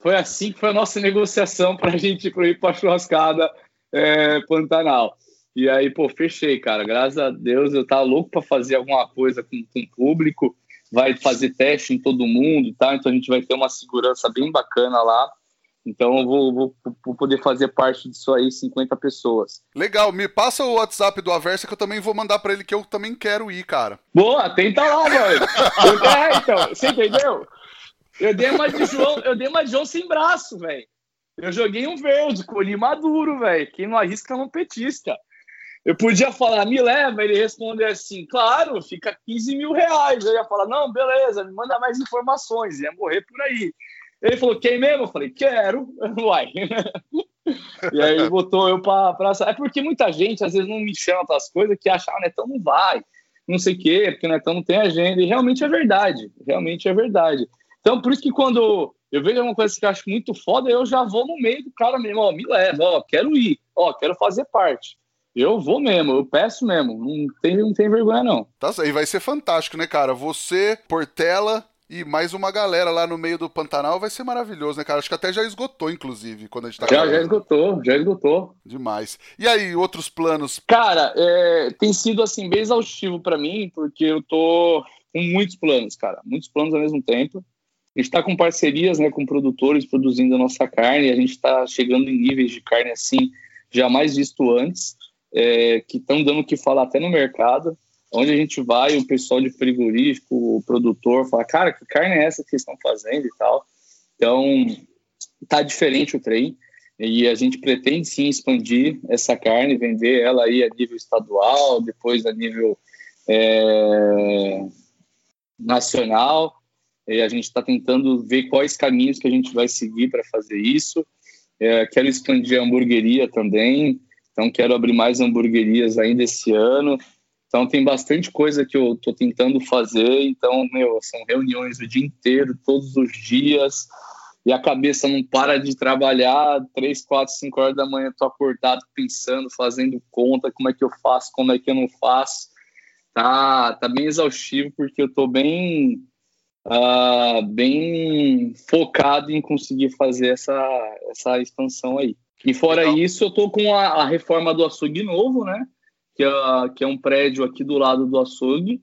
Speaker 2: Foi assim que foi a nossa negociação para a gente ir para churrascada é, Pantanal. E aí, pô, fechei, cara. Graças a Deus eu tava louco para fazer alguma coisa com, com o público. Vai fazer teste em todo mundo, tá? Então a gente vai ter uma segurança bem bacana lá. Então eu vou, vou, vou, poder fazer parte disso aí, 50 pessoas.
Speaker 1: Legal, me passa o WhatsApp do Aversa que eu também vou mandar para ele que eu também quero ir, cara.
Speaker 2: Boa, tenta lá, mano. é, então, você entendeu? Eu dei uma de João, eu dei uma de João sem braço, velho. Eu joguei um verde, colhi maduro, velho. Quem não arrisca não petista. Eu podia falar, me leva, ele responder assim, claro, fica 15 mil reais. Eu ia falar, não, beleza, me manda mais informações, ia morrer por aí. Ele falou, quem mesmo? Eu falei, quero. Uai. e aí botou eu pra. É porque muita gente às vezes não me chama para as coisas que acha, ah, Netão não vai. não sei o quê, porque Netão não tem agenda, e realmente é verdade, realmente é verdade. Então, por isso que quando eu vejo uma coisa que eu acho muito foda, eu já vou no meio do cara mesmo, ó, me leva, ó, quero ir, ó, quero fazer parte. Eu vou mesmo, eu peço mesmo, não tem, não tem vergonha não.
Speaker 1: Tá, e vai ser fantástico, né, cara? Você, Portela, e mais uma galera lá no meio do Pantanal vai ser maravilhoso, né, cara? Acho que até já esgotou, inclusive, quando a gente tá
Speaker 2: Já, já esgotou, já esgotou.
Speaker 1: Demais. E aí, outros planos?
Speaker 2: Cara, é, tem sido, assim, bem exaustivo para mim, porque eu tô com muitos planos, cara. Muitos planos ao mesmo tempo. A gente está com parcerias né, com produtores produzindo a nossa carne, a gente está chegando em níveis de carne assim jamais visto antes, é, que estão dando o que falar até no mercado onde a gente vai, o pessoal de frigorífico, o produtor, fala, cara, que carne é essa que vocês estão fazendo e tal. Então, tá diferente o trem e a gente pretende sim expandir essa carne, vender ela aí a nível estadual, depois a nível é, nacional. E a gente está tentando ver quais caminhos que a gente vai seguir para fazer isso. É, quero expandir a hamburgueria também, então quero abrir mais hamburguerias ainda esse ano. Então tem bastante coisa que eu estou tentando fazer. Então, meu, são reuniões o dia inteiro, todos os dias, e a cabeça não para de trabalhar. Três, quatro, cinco horas da manhã estou acordado pensando, fazendo conta, como é que eu faço, como é que eu não faço. Tá, tá bem exaustivo porque eu estou bem uh, bem focado em conseguir fazer essa, essa expansão aí. E fora isso, eu tô com a, a reforma do açougue novo, né? Que é, que é um prédio aqui do lado do açougue,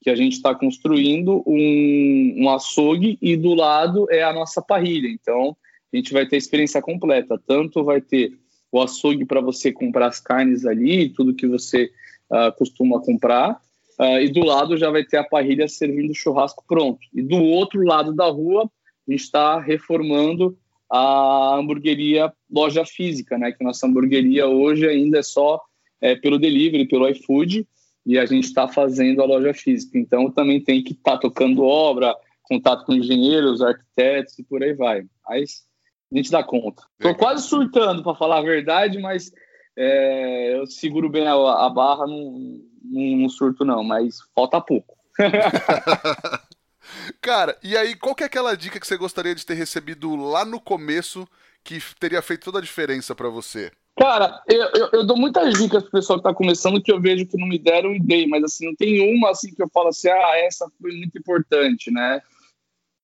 Speaker 2: que a gente está construindo um, um açougue e do lado é a nossa parrilha. Então, a gente vai ter a experiência completa. Tanto vai ter o açougue para você comprar as carnes ali, tudo que você uh, costuma comprar, uh, e do lado já vai ter a parrilha servindo churrasco pronto. E do outro lado da rua, a gente está reformando a hamburgueria loja física, né? Que nossa hamburgueria hoje ainda é só é, pelo delivery, pelo iFood, e a gente está fazendo a loja física. Então também tem que estar tá tocando obra, contato com engenheiros, arquitetos e por aí vai. Mas a gente dá conta. Estou quase surtando, para falar a verdade, mas é, eu seguro bem a, a barra, não, não, não, surto não, mas falta pouco.
Speaker 1: Cara, e aí, qual que é aquela dica que você gostaria de ter recebido lá no começo que teria feito toda a diferença para você?
Speaker 2: Cara, eu, eu, eu, dou muitas dicas pro pessoal que tá começando que eu vejo que não me deram e dei, mas assim, não tem uma assim que eu falo assim, ah, essa foi muito importante, né?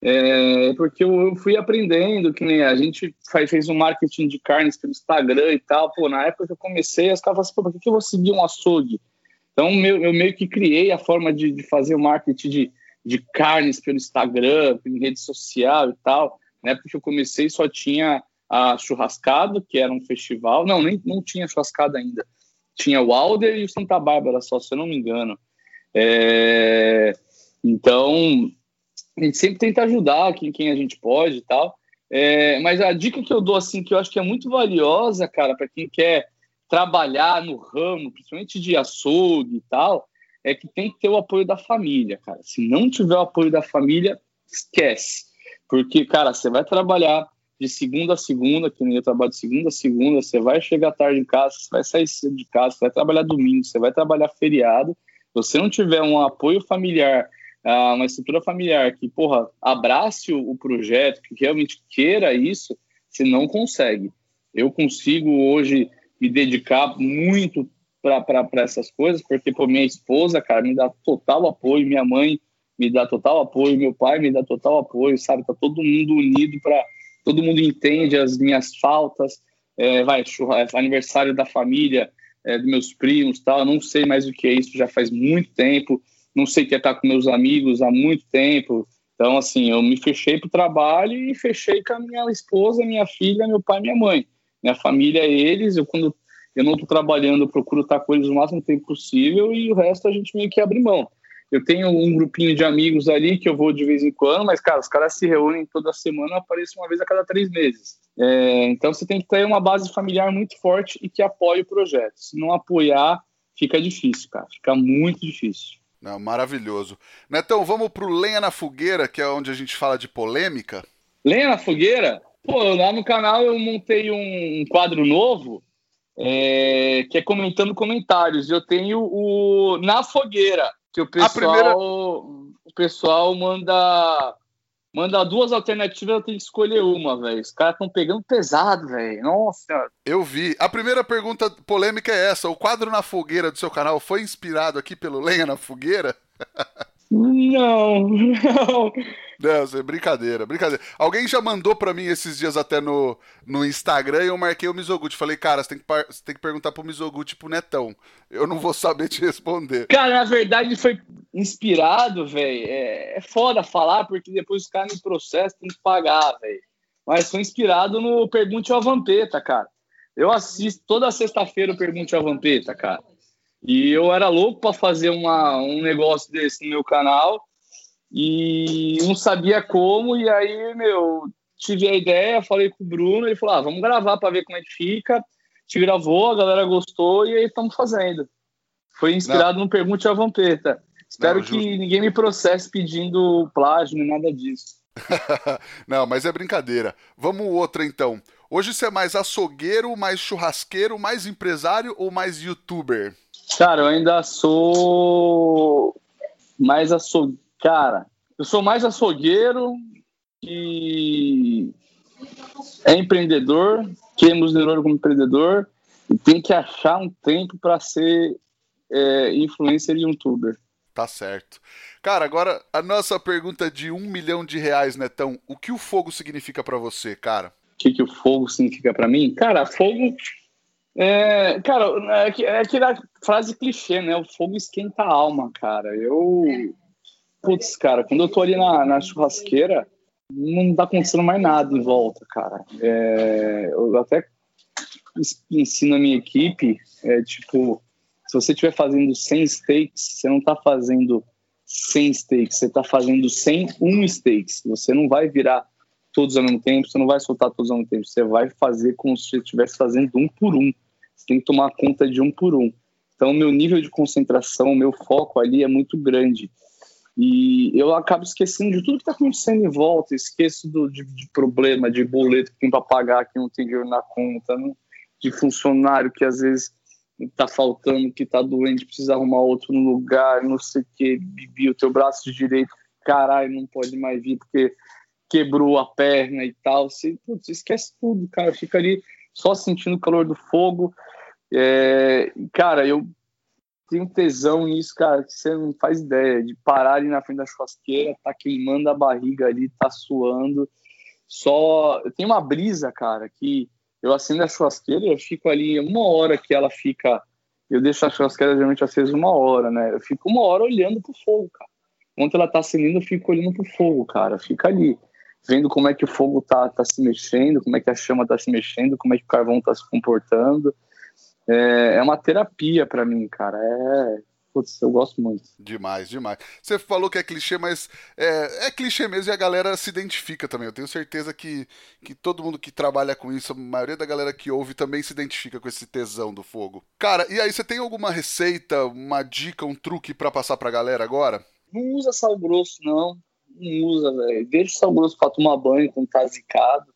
Speaker 2: É, porque eu, eu, fui aprendendo, que nem a gente faz, fez um marketing de carnes pelo Instagram e tal, pô, na época que eu comecei, as caras falavam assim, pô, por que, que eu vou seguir um açougue? Então, meu, eu meio que criei a forma de, de fazer o marketing de, de carnes pelo Instagram, em rede social e tal, né? Porque eu comecei só tinha a Churrascada, que era um festival. Não, nem não tinha Churrascada ainda. Tinha o Alder e o Santa Bárbara só, se eu não me engano. É... Então, a gente sempre tenta ajudar quem, quem a gente pode e tal. É... Mas a dica que eu dou, assim, que eu acho que é muito valiosa, cara, para quem quer trabalhar no ramo, principalmente de açougue e tal, é que tem que ter o apoio da família, cara. Se não tiver o apoio da família, esquece. Porque, cara, você vai trabalhar de segunda a segunda, que nem eu trabalho de segunda a segunda, você vai chegar tarde em casa, você vai sair cedo de casa, você vai trabalhar domingo, você vai trabalhar feriado. Se você não tiver um apoio familiar, ah, uma estrutura familiar que, porra, abrace o projeto, que realmente queira isso, você não consegue. Eu consigo hoje me dedicar muito para essas coisas, porque, por minha esposa, cara, me dá total apoio, minha mãe me dá total apoio, meu pai me dá total apoio, sabe? Tá todo mundo unido para todo mundo entende as minhas faltas, é, vai, é aniversário da família, é, dos meus primos, tal, eu não sei mais o que é isso, já faz muito tempo, não sei o que é estar com meus amigos há muito tempo, então, assim, eu me fechei para o trabalho e fechei com a minha esposa, minha filha, meu pai minha mãe. Minha família é eles, eu quando eu não estou trabalhando, eu procuro estar com eles o máximo tempo possível e o resto a gente meio que abre mão. Eu tenho um grupinho de amigos ali que eu vou de vez em quando, mas, cara, os caras se reúnem toda semana, eu apareço uma vez a cada três meses. É, então, você tem que ter uma base familiar muito forte e que apoie o projeto. Se não apoiar, fica difícil, cara. Fica muito difícil.
Speaker 1: Não, maravilhoso. Netão, vamos pro Lenha na Fogueira, que é onde a gente fala de polêmica.
Speaker 2: Lenha na Fogueira? Pô, lá no canal eu montei um quadro novo é, que é comentando comentários. Eu tenho o Na Fogueira. Que o pessoal, primeira... o pessoal manda manda duas alternativas, eu tenho que escolher uma, velho. Os caras estão pegando pesado, velho. Nossa.
Speaker 1: Eu vi. A primeira pergunta polêmica é essa: o quadro na fogueira do seu canal foi inspirado aqui pelo Lenha na Fogueira?
Speaker 2: Não, não.
Speaker 1: Não, é brincadeira, brincadeira. Alguém já mandou para mim esses dias até no, no Instagram e eu marquei o Mizoguchi. Falei, cara, você tem, que você tem que perguntar pro Mizoguchi pro Netão. Eu não vou saber te responder.
Speaker 2: Cara, na verdade foi inspirado, velho. É, é foda falar, porque depois os caras me processam, tem que pagar, velho. Mas foi inspirado no Pergunte ao Vampeta, cara. Eu assisto toda sexta-feira o Pergunte ao Vampeta, cara. E eu era louco para fazer uma, um negócio desse no meu canal e não sabia como. E aí, meu, tive a ideia, falei com o Bruno, ele falou: ah, vamos gravar para ver como é que fica. Te gravou, a galera gostou e aí estamos fazendo. Foi inspirado não. no Pergunte a Vampeta. Espero não, que ninguém me processe pedindo plágio nem nada disso.
Speaker 1: não, mas é brincadeira. Vamos outra então. Hoje você é mais açougueiro, mais churrasqueiro, mais empresário ou mais youtuber?
Speaker 2: Cara, eu ainda sou mais açougueiro. Cara, eu sou mais açougueiro que é empreendedor, queimos neurônio como empreendedor e tem que achar um tempo para ser é, influencer e youtuber.
Speaker 1: Tá certo. Cara, agora a nossa pergunta de um milhão de reais, Netão. O que o fogo significa para você, cara?
Speaker 2: O que, que o fogo significa para mim? Cara, fogo é, cara, é, é aquela frase clichê, né? O fogo esquenta a alma, cara. Eu. Putz, cara, quando eu tô ali na, na churrasqueira, não tá acontecendo mais nada em volta, cara. É, eu até ensino a minha equipe, é, tipo, se você estiver fazendo 100 steaks, você não tá fazendo 100 steaks, você tá fazendo 101 steaks. Você não vai virar todos ao mesmo tempo, você não vai soltar todos ao mesmo tempo, você vai fazer como se você estivesse fazendo um por um. Você tem que tomar conta de um por um. Então, meu nível de concentração, meu foco ali é muito grande. E eu acabo esquecendo de tudo que está acontecendo em volta, esqueço do, de, de, problema, de boleto que tem para pagar, que não tem dinheiro na conta, não, de funcionário que às vezes está faltando, que está doente, precisa arrumar outro no lugar, não sei o que, Bibi, o teu braço direito, caralho, não pode mais vir porque quebrou a perna e tal. Você, putz, esquece tudo, cara. Fica ali só sentindo o calor do fogo. É, cara, eu tenho tesão nisso, cara, que você não faz ideia. De parar ali na frente da churrasqueira, tá queimando a barriga ali, tá suando. Só. Tenho uma brisa, cara, que eu acendo a churrasqueira eu fico ali uma hora que ela fica. Eu deixo a churrasqueira geralmente acesa uma hora, né? Eu fico uma hora olhando pro fogo, cara. Enquanto ela tá acendendo, eu fico olhando pro fogo, cara. Fica ali vendo como é que o fogo tá, tá se mexendo, como é que a chama tá se mexendo, como é que o carvão tá se comportando. É, é uma terapia para mim, cara. É, Putz, eu gosto muito.
Speaker 1: Demais, demais. Você falou que é clichê, mas é, é, clichê mesmo e a galera se identifica também. Eu tenho certeza que, que todo mundo que trabalha com isso, a maioria da galera que ouve também se identifica com esse tesão do fogo. Cara, e aí, você tem alguma receita, uma dica, um truque para passar pra galera agora?
Speaker 2: Não usa sal grosso, não não usa, velho. Deixa o sal grosso para tomar banho quando tá zicado.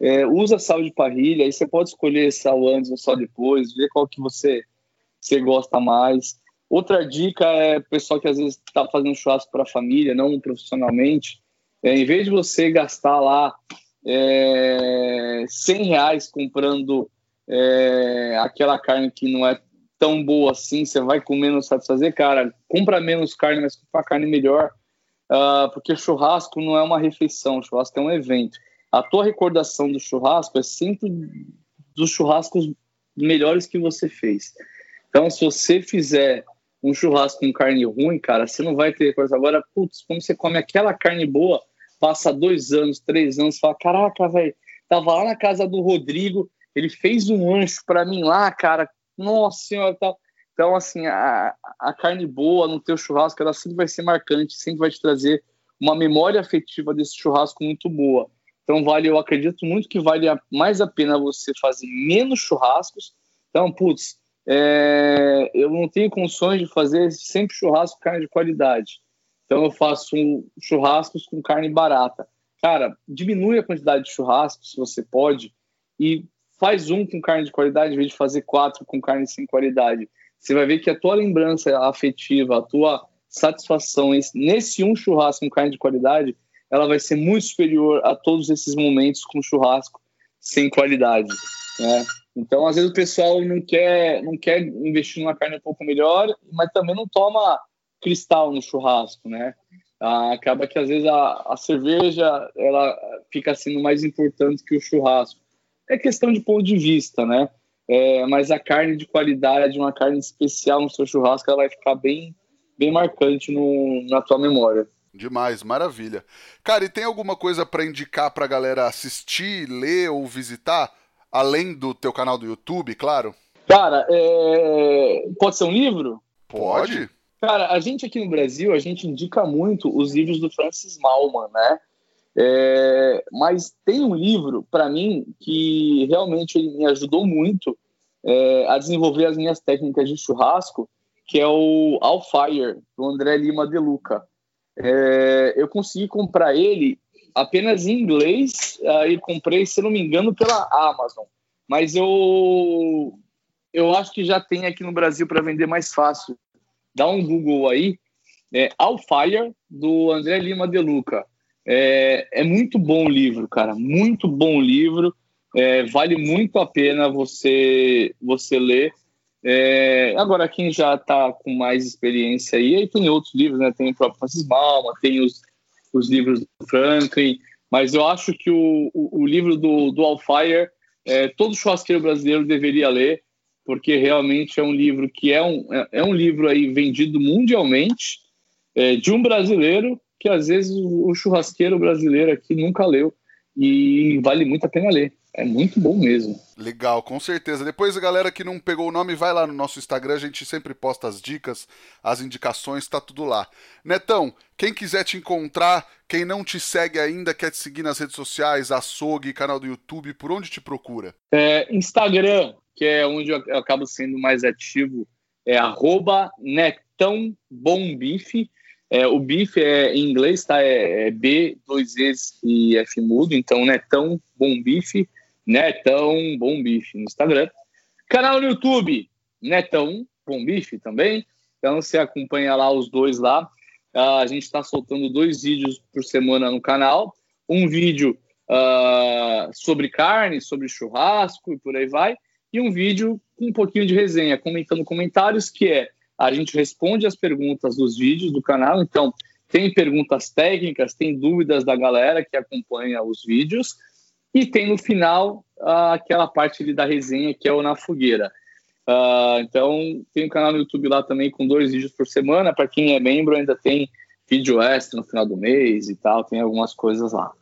Speaker 2: É, usa sal de parrilha, aí você pode escolher sal antes ou sal depois, ver qual que você, você gosta mais. Outra dica é pessoal que às vezes está fazendo churrasco para a família, não profissionalmente, é, em vez de você gastar lá é, 100 reais comprando é, aquela carne que não é tão boa assim, você vai comer não satisfazer, cara, compra menos carne, mas compra carne melhor uh, porque churrasco não é uma refeição, churrasco é um evento. A tua recordação do churrasco é sempre dos churrascos melhores que você fez. Então, se você fizer um churrasco com carne ruim, cara, você não vai ter coisa. Agora, putz, quando você come aquela carne boa, passa dois anos, três anos, fala: caraca, velho, tava lá na casa do Rodrigo, ele fez um ancho para mim lá, cara, nossa senhora, tal. Então, assim, a, a carne boa no teu churrasco, ela sempre vai ser marcante, sempre vai te trazer uma memória afetiva desse churrasco muito boa. Então, vale, eu acredito muito que vale mais a pena você fazer menos churrascos. Então, putz, é, eu não tenho condições de fazer sempre churrasco carne de qualidade. Então, eu faço um, churrascos com carne barata. Cara, diminui a quantidade de churrascos, se você pode, e faz um com carne de qualidade, em vez de fazer quatro com carne sem qualidade você vai ver que a tua lembrança afetiva, a tua satisfação nesse um churrasco com carne de qualidade, ela vai ser muito superior a todos esses momentos com churrasco sem qualidade, né? Então, às vezes o pessoal não quer, não quer investir numa carne um pouco melhor, mas também não toma cristal no churrasco, né? Ah, acaba que às vezes a, a cerveja ela fica sendo mais importante que o churrasco. É questão de ponto de vista, né? É, mas a carne de qualidade, uma carne especial no seu churrasco, ela vai ficar bem, bem marcante no, na tua memória.
Speaker 1: Demais, maravilha. Cara, e tem alguma coisa para indicar pra galera assistir, ler ou visitar? Além do teu canal do YouTube, claro?
Speaker 2: Cara, é... pode ser um livro?
Speaker 1: Pode.
Speaker 2: Cara, a gente aqui no Brasil, a gente indica muito os livros do Francis Malman, né? É... Mas tem um livro, para mim, que realmente me ajudou muito é... a desenvolver as minhas técnicas de churrasco, que é o All Fire, do André Lima De Luca. É... Eu consegui comprar ele apenas em inglês e comprei, se não me engano, pela Amazon. Mas eu eu acho que já tem aqui no Brasil para vender mais fácil. Dá um Google aí, é All Fire do André Lima De Luca. É, é muito bom o livro, cara, muito bom livro. É, vale muito a pena você você ler. É, agora, quem já está com mais experiência aí, aí tem outros livros, né? Tem o próprio Francis Malma, tem os os livros do Franklin, mas eu acho que o, o, o livro do, do Alfire, é, todo churrasqueiro brasileiro deveria ler, porque realmente é um livro que é um, é, é um livro aí vendido mundialmente, é, de um brasileiro que às vezes o, churrasqueiro brasileiro aqui nunca leu, e vale muito a pena ler. É muito bom mesmo.
Speaker 1: Legal, com certeza. Depois a galera que não pegou o nome, vai lá no nosso Instagram, a gente sempre posta as dicas, as indicações, tá tudo lá. Netão, quem quiser te encontrar, quem não te segue ainda, quer te seguir nas redes sociais, açougue, canal do YouTube, por onde te procura?
Speaker 2: É, Instagram, que é onde eu acabo sendo mais ativo, é arroba netãobombife. É, o bife é em inglês, tá? É, é B, dois E's e F mudo, então netão bom bife. Netão Bom Bife no Instagram. Canal no YouTube, Netão Bom Bife também. Então você acompanha lá os dois lá. Uh, a gente está soltando dois vídeos por semana no canal. Um vídeo uh, sobre carne, sobre churrasco e por aí vai. E um vídeo com um pouquinho de resenha, comentando comentários, que é a gente responde as perguntas dos vídeos do canal. Então, tem perguntas técnicas, tem dúvidas da galera que acompanha os vídeos. E tem no final uh, aquela parte da resenha que é o Na Fogueira. Uh, então, tem um canal no YouTube lá também com dois vídeos por semana. Para quem é membro, ainda tem vídeo extra no final do mês e tal, tem algumas coisas lá.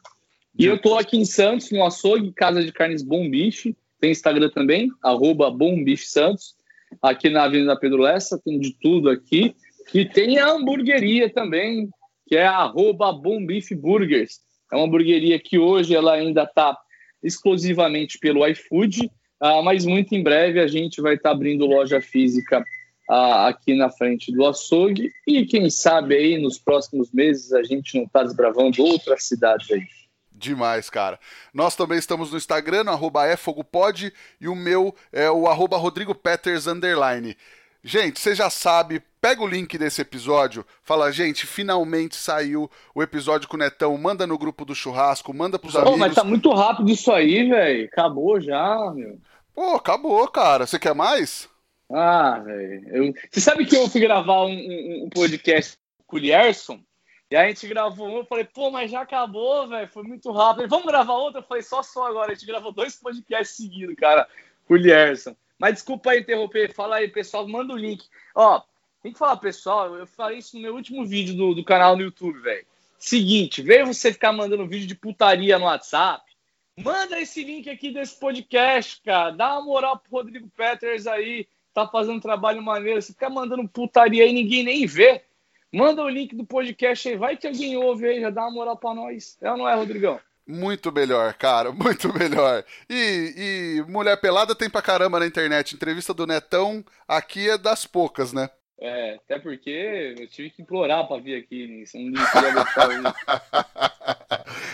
Speaker 2: E eu tô aqui em Santos, no açougue, Casa de Carnes Bom Bife. Tem Instagram também, arroba Bom Bife Santos. Aqui na Avenida Pedro Lessa, tem de tudo aqui. E tem a hamburgueria também, que é arroba Burgers. É uma hamburgueria que hoje ela ainda está exclusivamente pelo iFood, uh, mas muito em breve a gente vai estar tá abrindo loja física uh, aqui na frente do açougue e quem sabe aí nos próximos meses a gente não está desbravando outras cidades aí.
Speaker 1: Demais, cara. Nós também estamos no Instagram, no arroba efogopod, e o meu é o arroba Rodrigo Peters, underline. Gente, você já sabe, pega o link desse episódio, fala, gente, finalmente saiu o episódio com o Netão, manda no grupo do churrasco, manda pros oh, amigos.
Speaker 2: mas tá muito rápido isso aí, velho. Acabou já, meu.
Speaker 1: Pô, acabou, cara. Você quer mais?
Speaker 2: Ah, velho. Você sabe que eu fui gravar um, um, um podcast com o Lierson? E aí a gente gravou um, eu falei, pô, mas já acabou, velho. Foi muito rápido. Vamos gravar outro? Eu falei, só só agora. A gente gravou dois podcasts seguidos, cara, com o Lierson. Mas desculpa aí interromper, fala aí, pessoal, manda o link. Ó, tem que falar, pessoal, eu falei isso no meu último vídeo do, do canal no YouTube, velho. Seguinte, veio você ficar mandando vídeo de putaria no WhatsApp, manda esse link aqui desse podcast, cara. Dá uma moral pro Rodrigo Peters aí, tá fazendo um trabalho maneiro. Você fica mandando putaria aí, ninguém nem vê. Manda o link do podcast aí, vai que alguém ouve aí, já dá uma moral pra nós. É ou não é, Rodrigão?
Speaker 1: Muito melhor, cara, muito melhor. E, e, mulher pelada tem pra caramba na internet. Entrevista do Netão aqui é das poucas, né?
Speaker 2: É, até porque eu tive que implorar pra vir aqui. Você não queria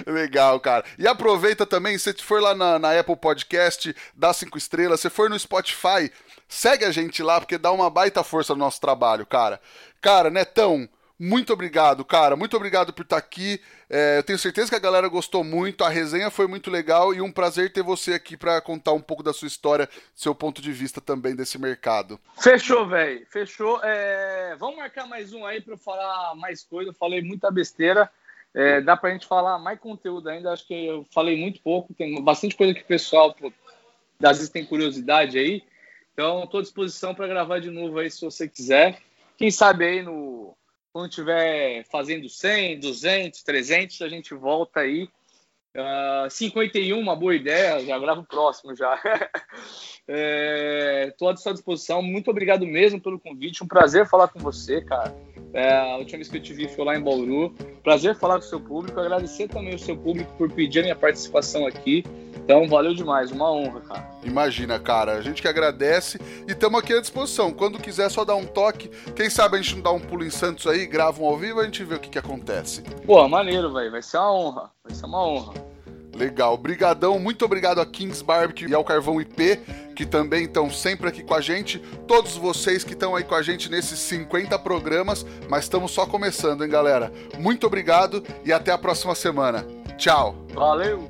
Speaker 1: Legal, cara. E aproveita também, se você for lá na, na Apple Podcast, dá cinco estrelas. Se for no Spotify, segue a gente lá, porque dá uma baita força no nosso trabalho, cara. Cara, Netão, muito obrigado, cara. Muito obrigado por estar aqui. É, eu tenho certeza que a galera gostou muito, a resenha foi muito legal e um prazer ter você aqui para contar um pouco da sua história, seu ponto de vista também desse mercado.
Speaker 2: Fechou, velho. Fechou. É... Vamos marcar mais um aí para falar mais coisa. Eu falei muita besteira. É, dá pra gente falar mais conteúdo ainda. Acho que eu falei muito pouco. Tem bastante coisa que o pessoal, pô, às vezes, tem curiosidade aí. Então, estou à disposição para gravar de novo aí se você quiser. Quem sabe aí no quando estiver fazendo 100, 200, 300, a gente volta aí. Uh, ah, 51, uma boa ideia, já gravo o próximo já. Estou é, à sua disposição. Muito obrigado mesmo pelo convite. Um prazer falar com você, cara. É, a última vez que eu te vi foi lá em Bauru. Prazer falar com o seu público. Agradecer também o seu público por pedir a minha participação aqui. Então, valeu demais, uma honra, cara.
Speaker 1: Imagina, cara, a gente que agradece e estamos aqui à disposição. Quando quiser, só dar um toque. Quem sabe a gente não dá um pulo em Santos aí, grava um ao vivo e a gente vê o que, que acontece.
Speaker 2: Pô, maneiro, velho. Vai ser uma honra. Vai ser uma honra.
Speaker 1: Legal, brigadão, muito obrigado a Kings Barbecue e ao Carvão IP, que também estão sempre aqui com a gente. Todos vocês que estão aí com a gente nesses 50 programas, mas estamos só começando, hein, galera? Muito obrigado e até a próxima semana. Tchau.
Speaker 2: Valeu.